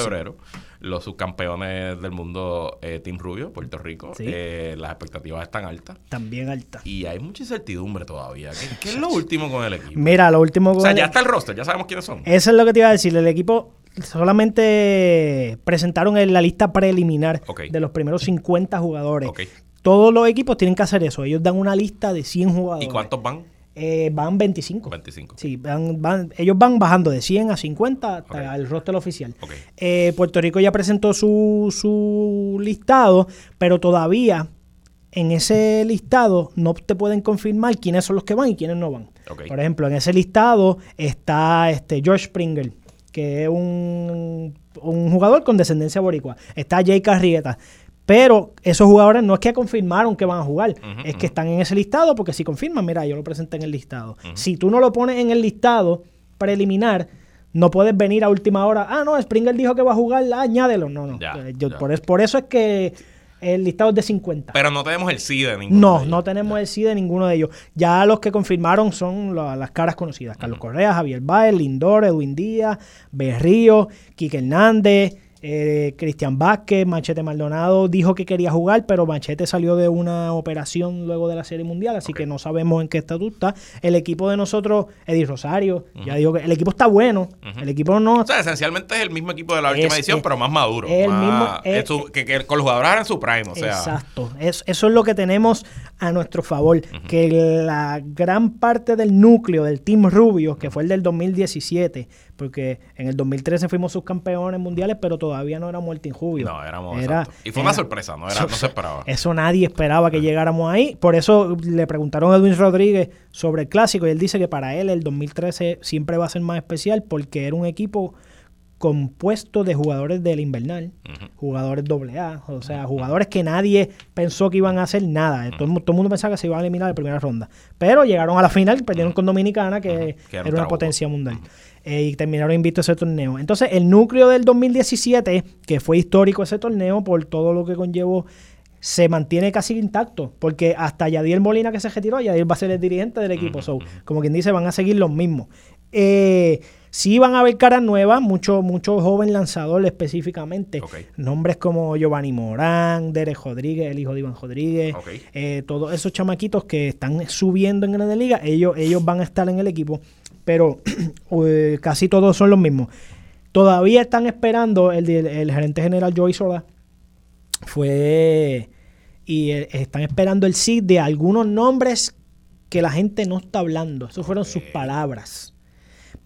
Los subcampeones del mundo, eh, Team Rubio, Puerto Rico. Sí. Eh, las expectativas están altas. También alta. Y hay mucha incertidumbre todavía. ¿Qué, qué es lo [laughs] último con el equipo? Mira, lo último O sea, con- ya está el roster, ya sabemos quiénes son. Eso es lo que te iba a decir. El equipo solamente presentaron en la lista preliminar de los primeros 50 jugadores. Todos los equipos tienen que hacer eso. Ellos dan una lista de 100 jugadores. ¿Y cuántos van? Eh, van 25. 25. Sí, van, van- ellos van bajando de 100 a 50 hasta el roster oficial. Eh, Puerto Rico ya presentó su, su listado, pero todavía en ese listado no te pueden confirmar quiénes son los que van y quiénes no van. Por ejemplo, en ese listado está este George Springer, que es un, un jugador con descendencia boricua. Está Jay Carrieta. Pero esos jugadores no es que confirmaron que van a jugar, es que están en ese listado porque si confirman, mira, yo lo presenté en el listado. Si tú no lo pones en el listado preliminar, no puedes venir a última hora. Ah, no, Springer dijo que va a jugar, ah, añádelo. No, no. Ya, Eh, yo- ya. Por, es- por eso es que el listado es de 50. Pero no tenemos el sí de ninguno. No, de ellos. no tenemos el sí de ninguno de ellos. Ya los que confirmaron son la- las caras conocidas. Carlos Correa, Javier Baez, Lindor, Edwin Díaz, Berrío, Quique Hernández, eh, Cristian Vázquez, Machete Maldonado dijo que quería jugar, pero Machete salió de una operación luego de la Serie Mundial, así que no sabemos en qué estatus está. El equipo de nosotros, Eddie Rosario, ya dijo que el equipo está bueno. El equipo no... O sea, esencialmente es el mismo equipo de la última Es- edición, es- pero más maduro. es el mismo- es es- su- que, que con los jugadores en su prime, o sea. Exacto. Es- eso es lo que tenemos a nuestro favor. Que la gran parte del núcleo del Team Rubio, que fue el del 2017, porque en el 2013 fuimos subcampeones mundiales, pero todavía no éramos el Team Rubio. No, éramos. Era- exacto. Y fue una sorpresa, no, era, no se [laughs] esperaba. Eso nadie esperaba que llegáramos ahí. Por eso le preguntaron a Edwin Rodríguez sobre el clásico y él dice que para él el 2013 siempre va a ser más especial porque era un equipo compuesto de jugadores del invernal, jugadores doble A, o sea, jugadores que nadie pensó que iban a hacer nada. todo, el mundo pensaba que se iban a eliminar en la primera ronda. Pero llegaron a la final, perdieron con Dominicana, que, era una potencia mundial. Eh, y terminaron invictos ese torneo. Entonces, el núcleo del 2017, que fue histórico ese torneo por todo lo que conllevó se mantiene casi intacto, porque hasta Yadiel Molina que se retiró, Yadiel va a ser el dirigente del equipo, como quien dice, van a seguir los mismos. Eh, sí van a haber caras nuevas, mucho, mucho joven lanzador específicamente. Nombres como Giovanni Morán, Derek Rodríguez, el hijo de Iván Rodríguez, eh, todos esos chamaquitos que están subiendo en Grandes Ligas, ellos, ellos van a estar en el equipo, pero [clears throat] eh, casi todos son los mismos. Todavía están esperando el, el gerente general Joey Soda fue y eh, están esperando el sí de algunos nombres que la gente no está hablando. Esas fueron sus palabras.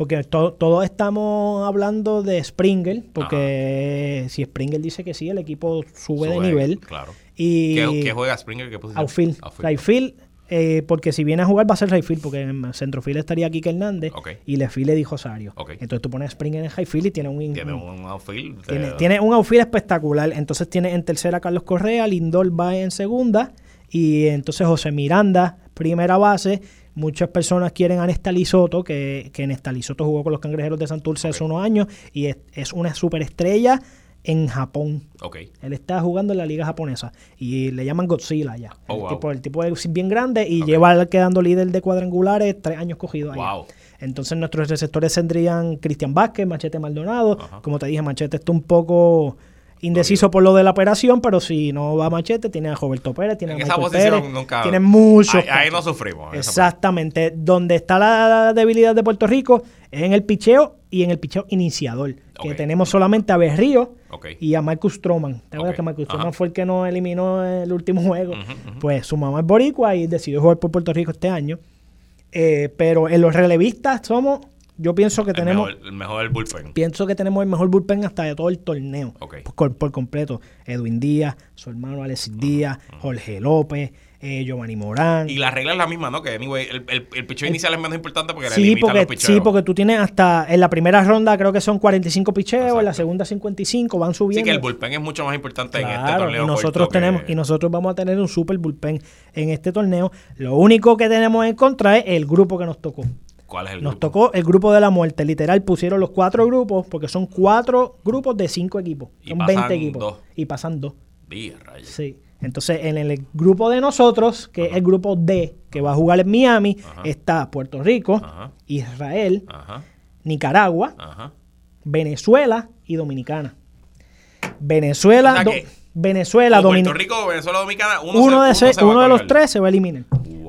Porque todos estamos hablando de Springer, porque si Springer dice que sí, el equipo sube, de nivel. Claro. Y ¿Qué, juega Springer? ¿Qué posición? Outfield. Outfield. Eh, porque si viene a jugar va a ser Rayfield, porque en centrofield estaría Kike Hernández y Lefield le dijo Sario. Entonces tú pones Springer en Highfield y tiene un, tiene un outfield. Tiene, un outfield espectacular. Entonces tiene en tercera Carlos Correa, Lindor va en segunda y entonces José Miranda, primera base. Muchas personas quieren a Nestalí Soto, que, que Nestalí Soto jugó con los Cangrejeros de Santurce hace unos años y es, es una superestrella en Japón. Okay. Él está jugando en la liga japonesa y le llaman Godzilla ya. Oh, el, tipo, el, tipo, es bien grande y lleva quedando líder de cuadrangulares tres años cogidos ahí. Entonces nuestros receptores tendrían Cristian Vázquez, Machete Maldonado. Como te dije, Machete está un poco indeciso por lo de la operación, pero si no va Machete, tiene a Roberto Pérez, tiene a Michael Pérez, tiene muchos. Ahí, no sufrimos. Exactamente. Donde está la debilidad de Puerto Rico es en el picheo y en el picheo iniciador. Que tenemos solamente a Berrío y a Marcus Stroman. ¿Te acuerdas que Marcus Stroman fue el que nos eliminó el último juego? Pues su mamá es boricua y decidió jugar por Puerto Rico este año. Eh, pero en los relevistas somos yo pienso que tenemos. el mejor del bullpen. Pienso que tenemos el mejor bullpen hasta de todo el torneo. Por, completo. Edwin Díaz, su hermano Alexis Díaz, Jorge López, eh, Giovanni Morán. Y la regla es la misma, ¿no? Que anyway, el, el, el picheo inicial es menos importante porque sí, porque, los Sí, porque tú tienes hasta. En la primera ronda creo que son 45 picheos, en la segunda 55, van subiendo. Sí, que el bullpen es mucho más importante en este torneo. Y nosotros, tenemos, y nosotros vamos a tener un super bullpen en este torneo. Lo único que tenemos en contra es el grupo que nos tocó. ¿Cuál es el Nos tocó el grupo de la muerte. Literal, pusieron los cuatro grupos, porque son cuatro grupos de cinco equipos. son 20 equipos. Y pasan dos. Sí. Entonces, en el grupo de nosotros, que es el grupo D, que va a jugar en Miami, está Puerto Rico, Israel, Nicaragua, Venezuela y Dominicana. Venezuela, Venezuela, Dominicana. Puerto Rico, Venezuela, Dominicana, uno, de, uno de los tres se va a eliminar.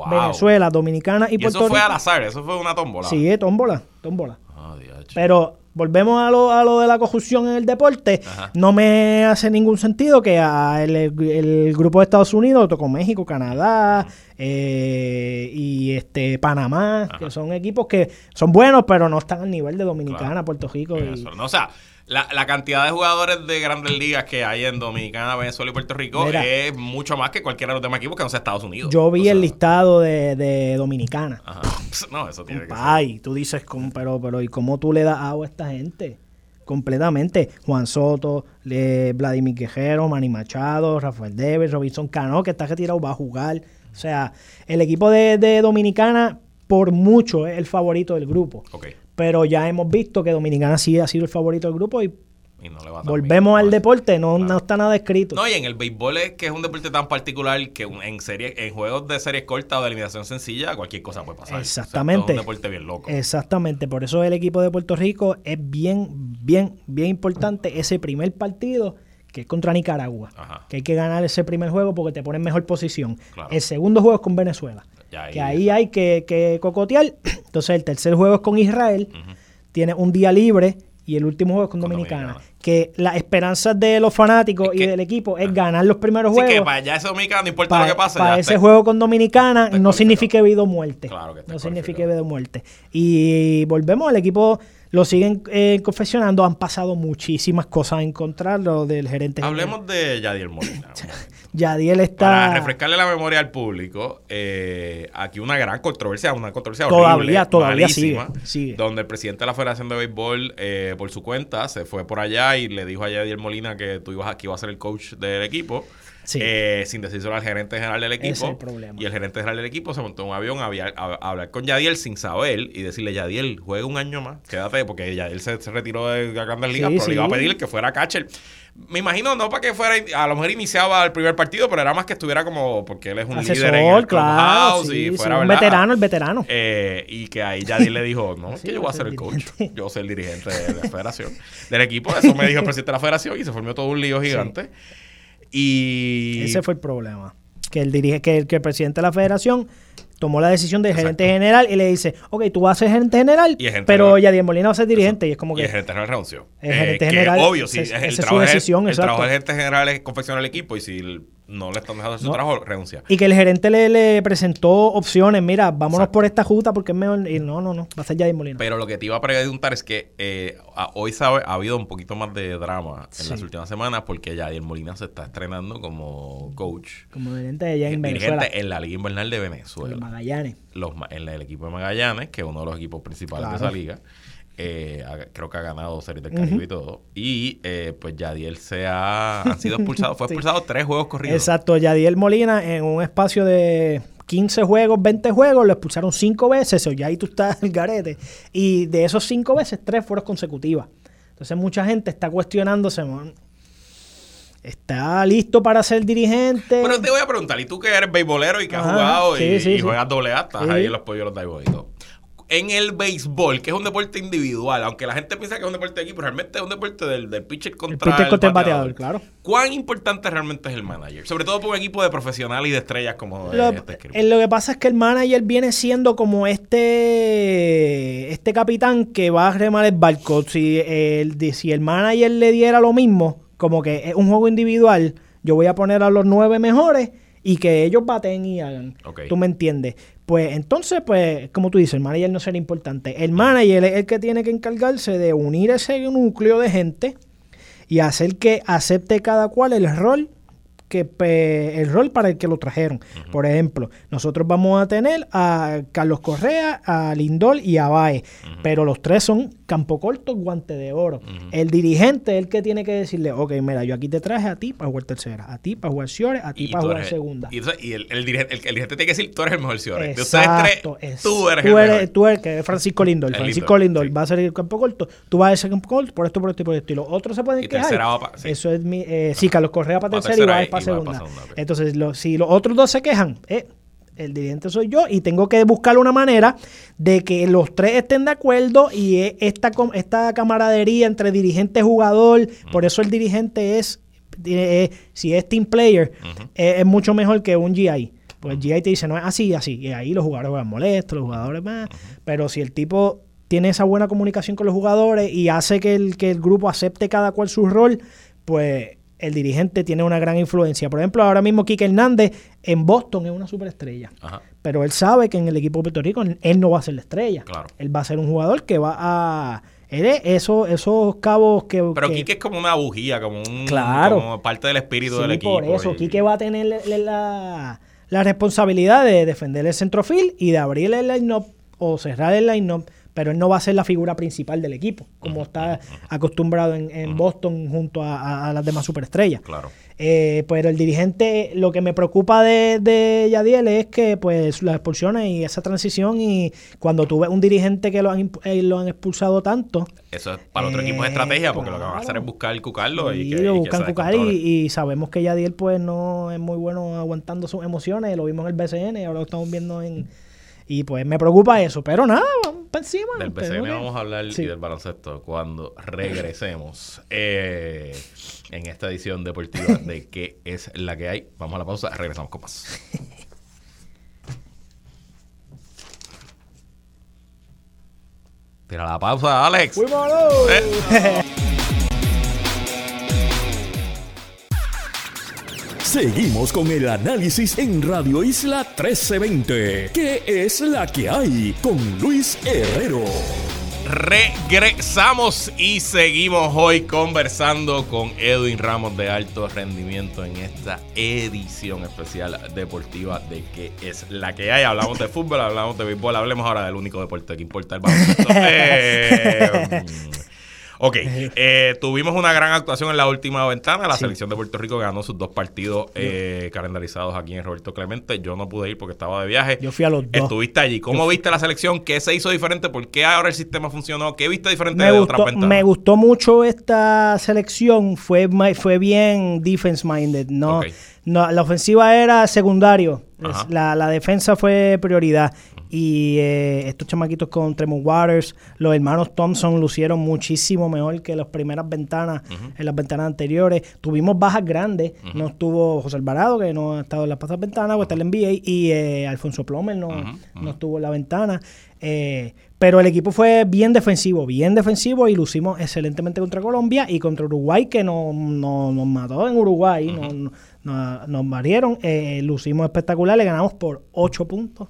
Venezuela, Dominicana y, Puerto Rico. Eso fue al azar, eso fue una tómbola. Sí, es tómbola, tómbola. Ah, Pero volvemos a lo, a lo de la conjunción en el deporte. No me hace ningún sentido que el, grupo de Estados Unidos tocó México, Canadá eh, y este Panamá, que son equipos que son buenos, pero no están al nivel de Dominicana, Puerto Rico. Y, o sea, la, la, cantidad de jugadores de grandes ligas que hay en Dominicana, Venezuela y Puerto Rico es mucho más que cualquiera de los demás equipos que no sea Estados Unidos. Yo vi el listado de, de Dominicana. Ajá. [laughs] No, eso tiene que ser. Ay, tú dices, pero, pero ¿y cómo tú le das agua a esta gente? Completamente. Juan Soto, Vladimir Quejero, Manny Machado, Rafael Deves, Robinson Cano, que está retirado, va a jugar. O sea, el equipo de, de Dominicana, por mucho, es el favorito del grupo. Okay pero ya hemos visto que Dominicana sí ha sido el favorito del grupo y, volvemos al deporte, no, no, está nada escrito. No, y en el béisbol es que es un deporte tan particular que en serie, en juegos de series cortas o de eliminación sencilla, cualquier cosa puede pasar. Exactamente. es un deporte bien loco. Exactamente, por eso el equipo de Puerto Rico es bien, bien, bien importante ese primer partido que es contra Nicaragua, que hay que ganar ese primer juego porque te pone en mejor posición. El segundo juego es con Venezuela que ahí hay que, cocotear. [clears throat] Entonces el tercer juego es con Israel, tiene un día libre y el último juego es con, Dominicana. Que las esperanzas de los fanáticos y del equipo es ganar los primeros juegos. que para allá ese Dominicana, no importa lo que pase. Para ese juego con Dominicana no significa vida o muerte. no significa vida o muerte. Y volvemos al equipo lo siguen eh, confeccionando. Han pasado muchísimas cosas a encontrarlo del gerente. Hablemos de Yadier Molina. [laughs] Yadiel está. Para refrescarle la memoria al público, eh, aquí una gran controversia, una controversia Todavía- horrible, todavía malísima, sigue, sigue. donde el presidente de la Federación de Béisbol, eh, por su cuenta, se fue por allá y le dijo a Yadier Molina que tú ibas aquí, ibas a ser el coach del equipo. Sí. eh, sin decírselo al gerente general del equipo. Ese es el problema. Y el gerente general del equipo se montó en un avión a, via- a- a hablar con Yadiel sin saber y decirle, Yadiel, juega un año más, quédate, porque Yadiel se, se retiró de las grandes ligas, Sí, pero le iba a pedir que fuera catcher. Me imagino, no para que fuera, a lo mejor iniciaba el primer partido, pero era más que estuviera como, porque él es un líder en el Asesor, claro. y fuera, un ¿verdad? veterano, el veterano. Eh, y que ahí Yadiel le dijo, no, [laughs] que yo voy a ser el coach, yo soy el dirigente de la federación, del equipo. Eso me dijo el presidente de la federación y se formó todo un lío gigante. Y... Ese fue el problema. Que el, dirige, que el, que el presidente de la federación tomó la decisión del gerente general y le dice, ok, tú vas a ser gerente general, Y el gerente pero general- Yadier Molina va a ser dirigente. Y es como Y que... el gerente general renunció. El gerente que general, obvio, sí. el es su trabajo decisión, El trabajo del gerente general es confeccionar el equipo y si l- no le están dejando hacer su trabajo, renuncia. Y que el gerente le, le presentó opciones, mira, vámonos Exacto. por esta justa porque es mejor. Y no, no, no, va a ser Yadier Molina. Pero lo que te iba a preguntar es que eh, a- hoy sabe, ha habido un poquito más de drama en Sí. las últimas semanas porque Yadier Molina se está estrenando como coach, como gerente de allá en Venezuela. en la Liga Invernal de En Venezuela. Magallanes. Los, en el equipo de Magallanes, que es uno de los equipos principales de esa liga. Eh, creo que ha ganado Series del Caribe y todo. Y eh, pues Yadiel se ha, han sido expulsados. Fue [laughs] Sí. expulsado tres juegos corridos. Exacto, Yadier Molina en un espacio de 15 juegos, 20 juegos, lo expulsaron 5 veces, o ya ahí tú estás el garete. Y de esos 5 veces, 3 fueron consecutivas. Entonces mucha gente está cuestionándose, "Man, ¿está listo para ser dirigente? Pero te voy a preguntar, y tú que eres beisbolero y que has jugado sí, y, sí, y sí. juegas doble A, estás ahí en los pollos los y todo. En el béisbol, que es un deporte individual, aunque la gente piensa que es un deporte de equipo, realmente es un deporte del, del pitcher el contra pitcher el contra el bateador. bateador, claro. ¿Cuán importante realmente es el manager? Sobre todo por un equipo de profesionales y de estrellas como Lo, este equipo. eh, lo que pasa es que el manager viene siendo como este este capitán que va a remar el barco. Si el, si el manager le diera lo mismo, como que es un juego individual, yo voy a poner a los nueve mejores y que ellos baten y hagan. Ok. ¿Tú me entiendes? Pues entonces, pues, como tú dices, el manager no será importante. El manager es el que tiene que encargarse de unir ese núcleo de gente y hacer que acepte cada cual el rol que pe- el rol para el que lo trajeron. Por ejemplo, nosotros vamos a tener a Carlos Correa, a Lindol y a Bae, pero los tres son campo corto, guante de oro. El dirigente es el que tiene que decirle, ok, mira, yo aquí te traje a ti para jugar tercera, a ti para jugar Ciores, a ti para jugar eres- segunda. Y, entonces- y el, el dirigente, el, el dirigente tiene que decir, tú eres el mejor ustedes Exacto, tres, tú eres tú el eres, mejor. tú eres que es Francisco Lindol. Francisco sí. va a ser el campo corto. Tú vas a ser campo corto por esto, por esto y por esto. Y los otros se pueden Y quejar. tercera va pa- sí. Eso es mi. Eh, sí, Carlos Correa para Pa' tercera y y- para segunda. Entonces, lo- si los otros dos se quejan, eh, el dirigente soy yo y tengo que buscar una manera de que los tres estén de acuerdo y eh, esta, esta camaradería entre dirigente y jugador, por eso el dirigente es, eh, si es team player, eh, es mucho mejor que un GI. Pues el GI te dice, no es así, así. Y ahí los jugadores van molestos, los jugadores más. Pero si el tipo tiene esa buena comunicación con los jugadores y hace que el, que el grupo acepte cada cual su rol, pues el dirigente tiene una gran influencia. Por ejemplo, ahora mismo Kike Hernández en Boston es una superestrella. Ajá. Pero él sabe que en el equipo de Puerto Rico él no va a ser la estrella. Claro. Él va a ser un jugador que va a... Él es esos, esos cabos que... Pero que- Quique es como una bujía, como un Claro. como parte del espíritu Sí, del equipo. por eso. y- Quique va a tener la, la- responsabilidad de defender el centrofield y de abrir el line-up o cerrar el line-up, pero él no va a ser la figura principal del equipo, como está acostumbrado en, en Boston junto a, a- a las demás superestrellas. Claro. Eh, pero el dirigente, lo que me preocupa de, de Yadiel es que pues las expulsiones y esa transición y cuando tú ves un dirigente que lo han, eh, lo han expulsado tanto, Eso es para el otro Eh, equipo de estrategia, porque lo que van a hacer es buscar cucarlo y, y que, lo y que buscan se cucar y, y sabemos que Yadiel pues no es muy bueno aguantando sus emociones, lo vimos en el BCN y ahora lo estamos viendo en... Y pues me preocupa eso, pero nada, vamos para encima. Del BCN que- vamos a hablar Sí. y del baloncesto cuando regresemos eh, en esta edición deportiva de qué es la que hay. Vamos a la pausa, regresamos con más. Tira la pausa, Alex. ¡Fuímonos! [laughs] Seguimos con el análisis en Radio Isla 1320. ¿Qué es la que hay? Con Luis Herrero. regresamos y seguimos hoy conversando con Edwin Ramos de Alto Rendimiento en esta edición especial deportiva de que es la que hay. Hablamos de fútbol, hablamos de béisbol, hablemos ahora del único deporte que importa el baloncesto. [laughs] Eh, Ok, [laughs] eh, tuvimos una gran actuación en la última ventana. La selección de Puerto Rico ganó sus dos partidos eh, calendarizados aquí en Roberto Clemente. Yo no pude ir porque estaba de viaje. Yo fui a los dos. Estuviste allí. ¿Cómo viste la selección? ¿Qué se hizo diferente? ¿Por qué ahora el sistema funcionó? ¿Qué viste diferente me de gustó, otras ventanas? Me gustó mucho esta selección. Fue, fue bien defense minded. No, no la ofensiva era secundario. La defensa fue prioridad. Y eh, estos chamaquitos con Tremont Waters, los hermanos Thompson lucieron muchísimo mejor que las primeras ventanas, en las ventanas anteriores. Tuvimos bajas grandes. No estuvo José Alvarado, que no ha estado en las pasadas ventanas, o está en el NBA, y eh, Alfonso Plomer no, no estuvo en la ventana. Eh, pero el equipo fue bien defensivo, bien defensivo y lucimos excelentemente contra Colombia y contra Uruguay, que no, no- nos mató en Uruguay, no- nos marieron. Eh, lucimos espectacular, le ganamos por 8 puntos.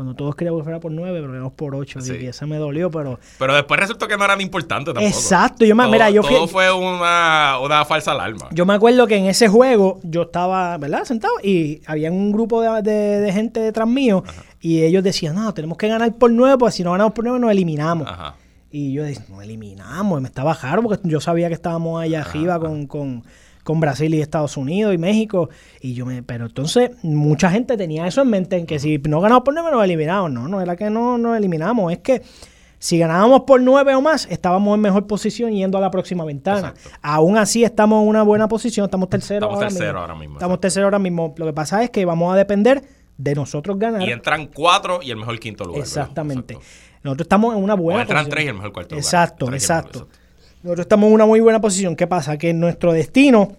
Cuando todos queríamos que fuera por 9, pero ganamos por 8. Sí. Y esa me dolió, pero. Pero después resultó que no eran importantes tampoco. Exacto, yo me- Todo- mira, yo fui- Todo fue una, una falsa alarma. Yo me acuerdo que en ese juego yo estaba, ¿verdad? Sentado y había un grupo de, de- de gente detrás mío y ellos decían, no, tenemos que ganar por 9, porque si no ganamos por 9 nos eliminamos. Ajá. Y yo decía, nos eliminamos, y me estaba raro porque yo sabía que estábamos allá arriba con, con- con Brasil y Estados Unidos y México. Y yo me, pero entonces mucha gente tenía eso en mente, en que si no ganamos por 9 nos eliminamos. No, no era que no nos eliminamos, es que si ganábamos por 9 o más, estábamos en mejor posición yendo a la próxima ventana. Exacto. Aún así estamos en una buena posición, estamos terceros Estamos ahora terceros ahora mismo, Estamos terceros ahora mismo. Lo que pasa es que vamos a depender de nosotros ganar. Y entran cuatro y el mejor quinto lugar. Exactamente. Nosotros estamos en una O buena entran posición. tres y el mejor cuarto lugar. Exacto, Tres exacto. Nosotros estamos en una muy buena posición. ¿Qué pasa? Que nuestro destino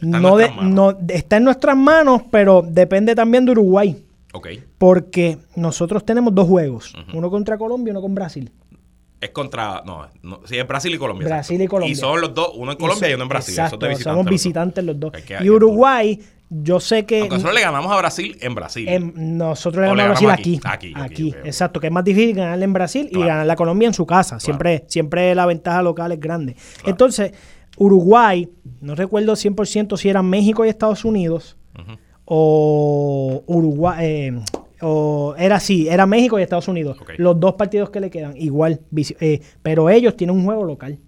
en no, de- no- está en nuestras manos, pero depende también de Uruguay. Porque nosotros tenemos dos juegos. Uno contra Colombia y uno con Brasil. Es contra. No, no sí, es Brasil y Colombia. Brasil exacto. y Colombia. Y son los dos, uno en Colombia y uno en Brasil. Exacto, de visitantes somos los dos. visitantes los dos. Y Uruguay, yo sé que... Aunque nosotros le ganamos a Brasil en Brasil. Em, nosotros le ganamos a Brasil aquí. aquí. Aquí, exacto. Que es más difícil ganarle en Brasil Claro. y ganarle a Colombia en su casa. Siempre, siempre la ventaja local es grande. Entonces, Uruguay, no recuerdo 100% si eran México y Estados Unidos o Uruguay. eh, o era así, era México y Estados Unidos. Los dos partidos que le quedan, igual. eh, pero ellos tienen un juego local.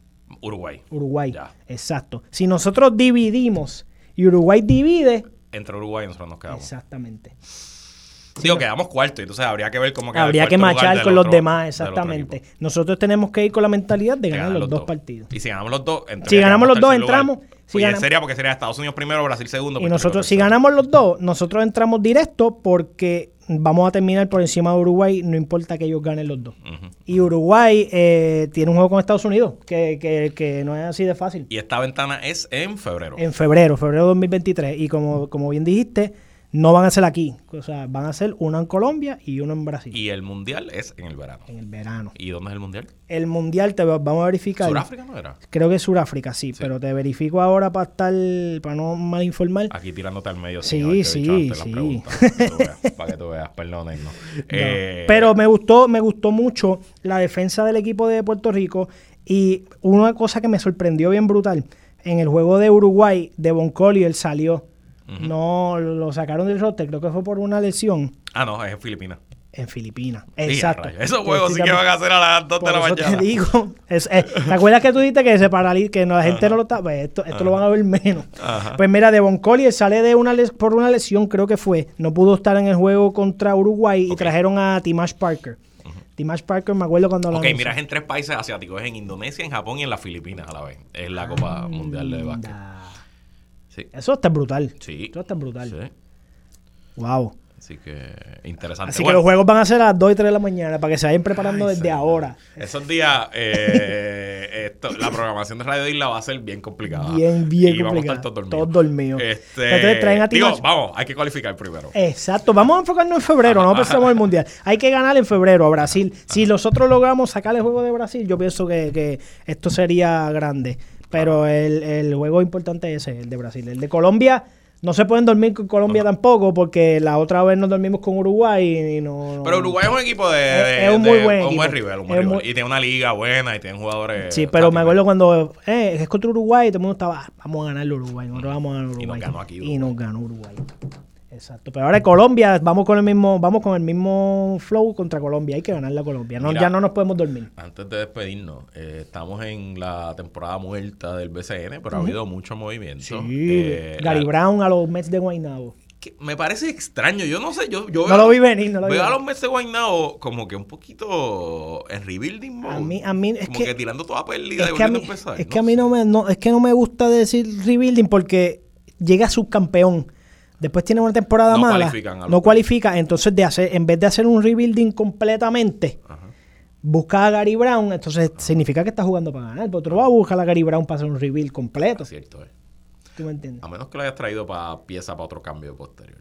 Uruguay. Uruguay. Ya. Exacto. Si nosotros dividimos y Uruguay divide, Entre Uruguay y nosotros nos quedamos. exactamente. Digo, quedamos cuarto. Entonces habría que ver cómo queda Habría que machar del con los demás, exactamente. Nosotros tenemos que ir con la mentalidad de ganar los, dos partidos. Y si ganamos los dos, entraría Si ganamos los dos, lugar. entramos. Si ganamos- sería porque sería Estados Unidos primero, Brasil segundo. Y Rico nosotros, si ganamos los dos, nosotros entramos directo porque vamos a terminar por encima de Uruguay, no importa que ellos ganen los dos. Y Uruguay eh, tiene un juego con Estados Unidos, que, que- que no es así de fácil. Y esta ventana es en febrero. En febrero, febrero de 2023. Y como, como bien dijiste, no van a ser aquí. O sea, van a ser uno en Colombia y uno en Brasil. Y el mundial es en el verano. en el verano. ¿Y dónde es el mundial? El mundial te va- vamos a verificar. ¿Suráfrica no era? Creo que es Sudáfrica, sí, pero te verifico ahora para estar, para no mal informar. Aquí tirándote al medio. Sí, sí, sí. preguntas, [laughs] Para que tú veas, para que tú veas, perdonen, ¿no? Eh, Pero me gustó, me gustó mucho la defensa del equipo de Puerto Rico y una cosa que me sorprendió bien brutal, en el juego de Uruguay, de Collier salió. No lo sacaron del roster, creo que fue por una lesión Ah, no, es en Filipinas. en Filipinas. Exacto. Esos juegos sí que van a hacer a las 2 de la mañana. te digo. es- eh, ¿Te acuerdas que tú dijiste que se paraliza, que no, la gente no lo está? Pues esto, esto lo van a ver menos. Pues mira, Devon Collier sale de una les- por una lesión, creo que fue. No pudo estar en el juego contra Uruguay y trajeron a Timash Parker. Timash Parker, me acuerdo cuando lo Ok, mira, es en tres países asiáticos. Es en Indonesia, en Japón y en las Filipinas a la vez. Es la Copa Mundial de Básquet. Sí. Eso está brutal. Sí. Eso está brutal. Sí. Wow. Así que interesante. Así que los juegos van a ser a las 2 y 3 de la mañana para que se vayan preparando Ay, desde señor. ahora. Esos días, eh, [laughs] esto- la programación de Radio Isla va a ser bien complicada. Bien, bien y vamos a complicada. estar todos dormidos. Todos dormidos. Este, Entonces traen a ti digo, vamos, hay que cualificar primero. Exacto, vamos a enfocarnos en febrero, no pensamos en el mundial. Hay que ganar en febrero a Brasil. Si nosotros logramos sacar el juego de Brasil, yo pienso que, que esto sería grande. Pero el, el juego importante es ese, el de Brasil. El de Colombia, No se pueden dormir con Colombia tampoco, porque la otra vez nos dormimos con Uruguay y no. Pero Uruguay es un equipo de. Es- es un muy buen un buen rival, un buen rival. muy- Y tiene una liga buena y tiene jugadores. Sí, pero me acuerdo cuando eh, es contra Uruguay y todo el mundo estaba, "Ah, vamos a ganarle a Uruguay, nosotros vamos a ganar a Y Uruguay. nos ganó aquí Y Uruguay. nos ganó Uruguay. Exacto. Pero ahora Colombia, vamos con el mismo, vamos con el mismo flow contra Colombia. Hay que ganarle a Colombia. No, Mira. ya no nos podemos dormir. Antes de despedirnos, eh, estamos en la temporada muerta del BCN, pero ha habido mucho movimiento. Sí. Eh, Gary la- Brown a los Mets de Guaynabo. que me parece extraño. Yo no sé, yo, yo No lo vi venir, no lo vi veo a los Mets de Guaynabo como que un poquito en rebuilding mode. A mí, a mí es como que, que, tirando toda pérdida es y que a volviendo mí, a empezar. es no que a mí no me, no, es que no me gusta decir rebuilding porque llega subcampeón. Después tiene una temporada No mala. cualifican No cualifica. Entonces, de hacer, en vez de hacer un rebuilding completamente, Ajá. busca a Gary Brown. Entonces, significa que está jugando para ganar. Pero tú no vas a buscar a Gary Brown para hacer un rebuild completo. Es cierto, eh. ¿Tú me entiendes? A menos que lo hayas traído para pieza para otro cambio posterior.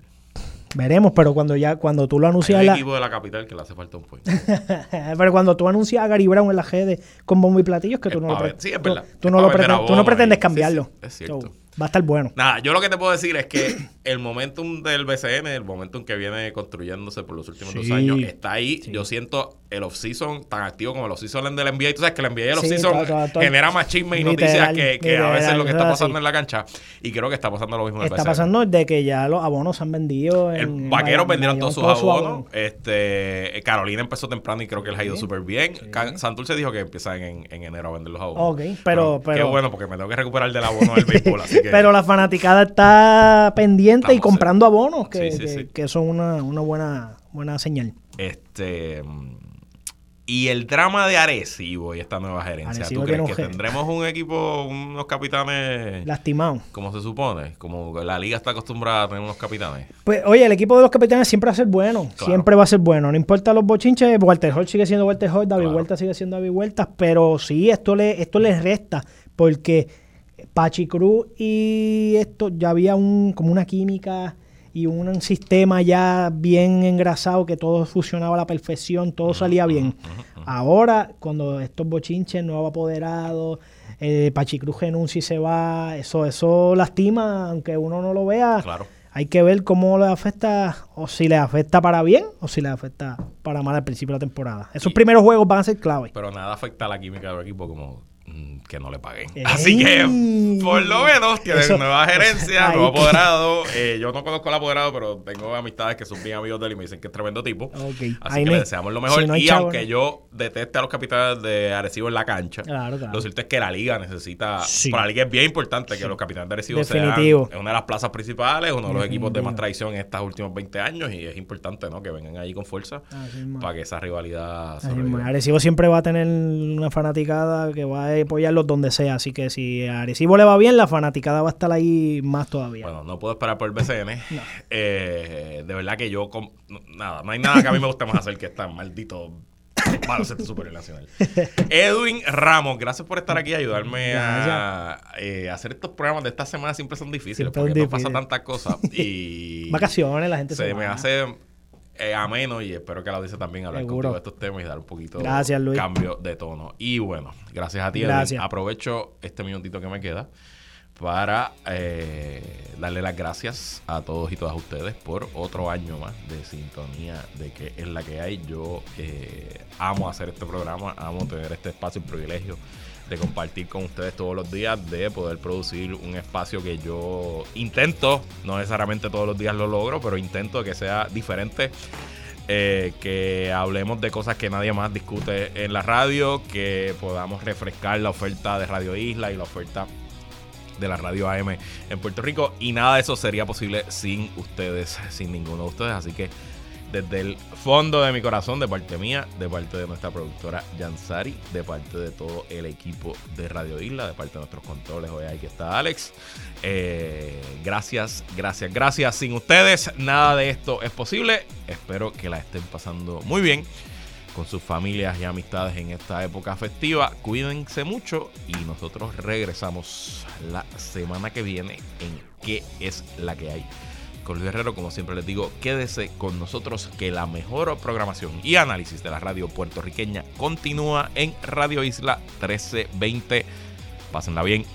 Veremos, pero cuando ya cuando tú lo Hay anuncias un la- equipo de la capital que le hace falta un puente. [laughs] pero cuando tú anuncias a Gary Brown en la G con bombo y platillos que tú Es no lo pa' pre- ver- sí, es tú- no lo tú no pretendes sí, cambiarlo. sí, es cierto. So, va a estar bueno. Nada, yo lo que te puedo decir es que [coughs] el momentum del BCN, el momentum que viene construyéndose por los últimos dos Sí. años, está ahí. Yo siento el off-season tan activo como el off-season del NBA. Tú sabes que el NBA y el Sí, off-season todo, todo, todo. genera más chisme y noticias que, que a veces lo que está es pasando así. en la cancha. Y creo que está pasando lo mismo en el Está BCN. pasando de que ya los abonos se han vendido. En, El Vaqueros vendieron todos sus todos sus abonos. Este, Carolina empezó temprano y creo que les ha ido súper bien. Santurce dijo que empiezan en, en enero a vender los abonos. Ok, pero- Qué pero- bueno, porque me tengo que recuperar del abono del béisbol. Así que, [laughs] Pero la fanaticada está pendiente y Estamos comprando abonos, que, Sí, sí, que, sí. que son una, una buena, buena señal. Este. Y el drama de Arecibo y esta nueva gerencia. Arecibo ¿Tú crees que tendremos un equipo, unos capitanes Lastimado. como se supone? Como la liga está acostumbrada a tener unos capitanes. Pues, oye, el equipo de los capitanes siempre va a ser bueno. Claro. Siempre va a ser bueno. No importa los bochinches, Walter Hall sigue siendo Walter Hall, David Claro. Vuelta sigue siendo David Vueltas, pero sí, esto le, esto les resta, porque Pachi Cruz y esto ya había un, como una química y un, sistema ya bien engrasado que todo funcionaba a la perfección, todo salía bien. Ahora, cuando estos bochinches, nuevo apoderado, eh, Pachi Cruz renuncia y se va, eso, eso lastima, aunque uno no lo vea. Claro. Hay que ver cómo le afecta, o si le afecta para bien, o si le afecta para mal al principio de la temporada. Esos Y- primeros juegos van a ser clave. Pero nada afecta a la química del equipo como que no le paguen. Ey. Así que, por lo menos, tienen Eso- nueva gerencia, nuevo apoderado. Eh, yo no conozco al apoderado, pero tengo amistades que son bien amigos de él y me dicen que es tremendo tipo. Así Ahí que le deseamos lo mejor. si no hay y chavo, aunque no. yo deteste a los capitanes de Arecibo en la cancha, Claro, claro. lo cierto es que la liga necesita. Sí. Para la liga es bien importante que los capitanes de Arecibo Definitivo. sean en una de las plazas principales, uno de los equipos de más tradición en estos últimos 20 años. Y es importante ¿no? que vengan ahí con fuerza Así mismo. para que esa rivalidad. Arecibo siempre va a tener una fanaticada que va a apoyarlos donde sea. Así que si a Arecibo le va bien, la fanaticada va a estar ahí más todavía. Bueno, no puedo esperar por el BCN. [laughs] Eh, de verdad que yo, nada, no hay nada que a mí me guste más hacer que estar maldito [coughs] baloncesto superior nacional. [laughs] Edwin Ramos, gracias por estar aquí y ayudarme a eh, hacer estos programas de esta semana. Siempre son difíciles Siempre porque son no pasa tantas cosas. Y [laughs] Vacaciones, la gente se, se me hace eh, ameno y espero que la dice también hablar Seguro. contigo de estos temas y dar un poquito Gracias, Luis. cambio de tono. Y bueno, gracias a ti, Edwin. Gracias. Aprovecho este minutito que me queda para eh, darle las gracias a todos y todas ustedes por otro año más de sintonía de que es la que hay. Yo eh, amo hacer este programa, amo tener este espacio y privilegio de compartir con ustedes todos los días, de poder producir un espacio que yo intento, no necesariamente todos los días lo logro, pero intento que sea diferente. eh, que hablemos de cosas que nadie más discute en la radio, que podamos refrescar la oferta de Radio Isla y la oferta de la radio AM en Puerto Rico. Y nada de eso sería posible sin ustedes, sin ninguno de ustedes. Así que desde el fondo de mi corazón, de parte mía, de parte de nuestra productora Yansari, de parte de todo el equipo de Radio Isla, de parte de nuestros controles, hoy aquí está Alex. Eh, gracias, gracias, gracias. Sin ustedes, nada de esto es posible. Espero que la estén pasando muy bien con sus familias y amistades en esta época festiva. Cuídense mucho y nosotros regresamos la semana que viene en ¿Qué es la que hay? Con Luis como siempre les digo, quédese con nosotros que la mejor programación y análisis de la radio puertorriqueña continúa en Radio Isla 1320. Pásenla bien.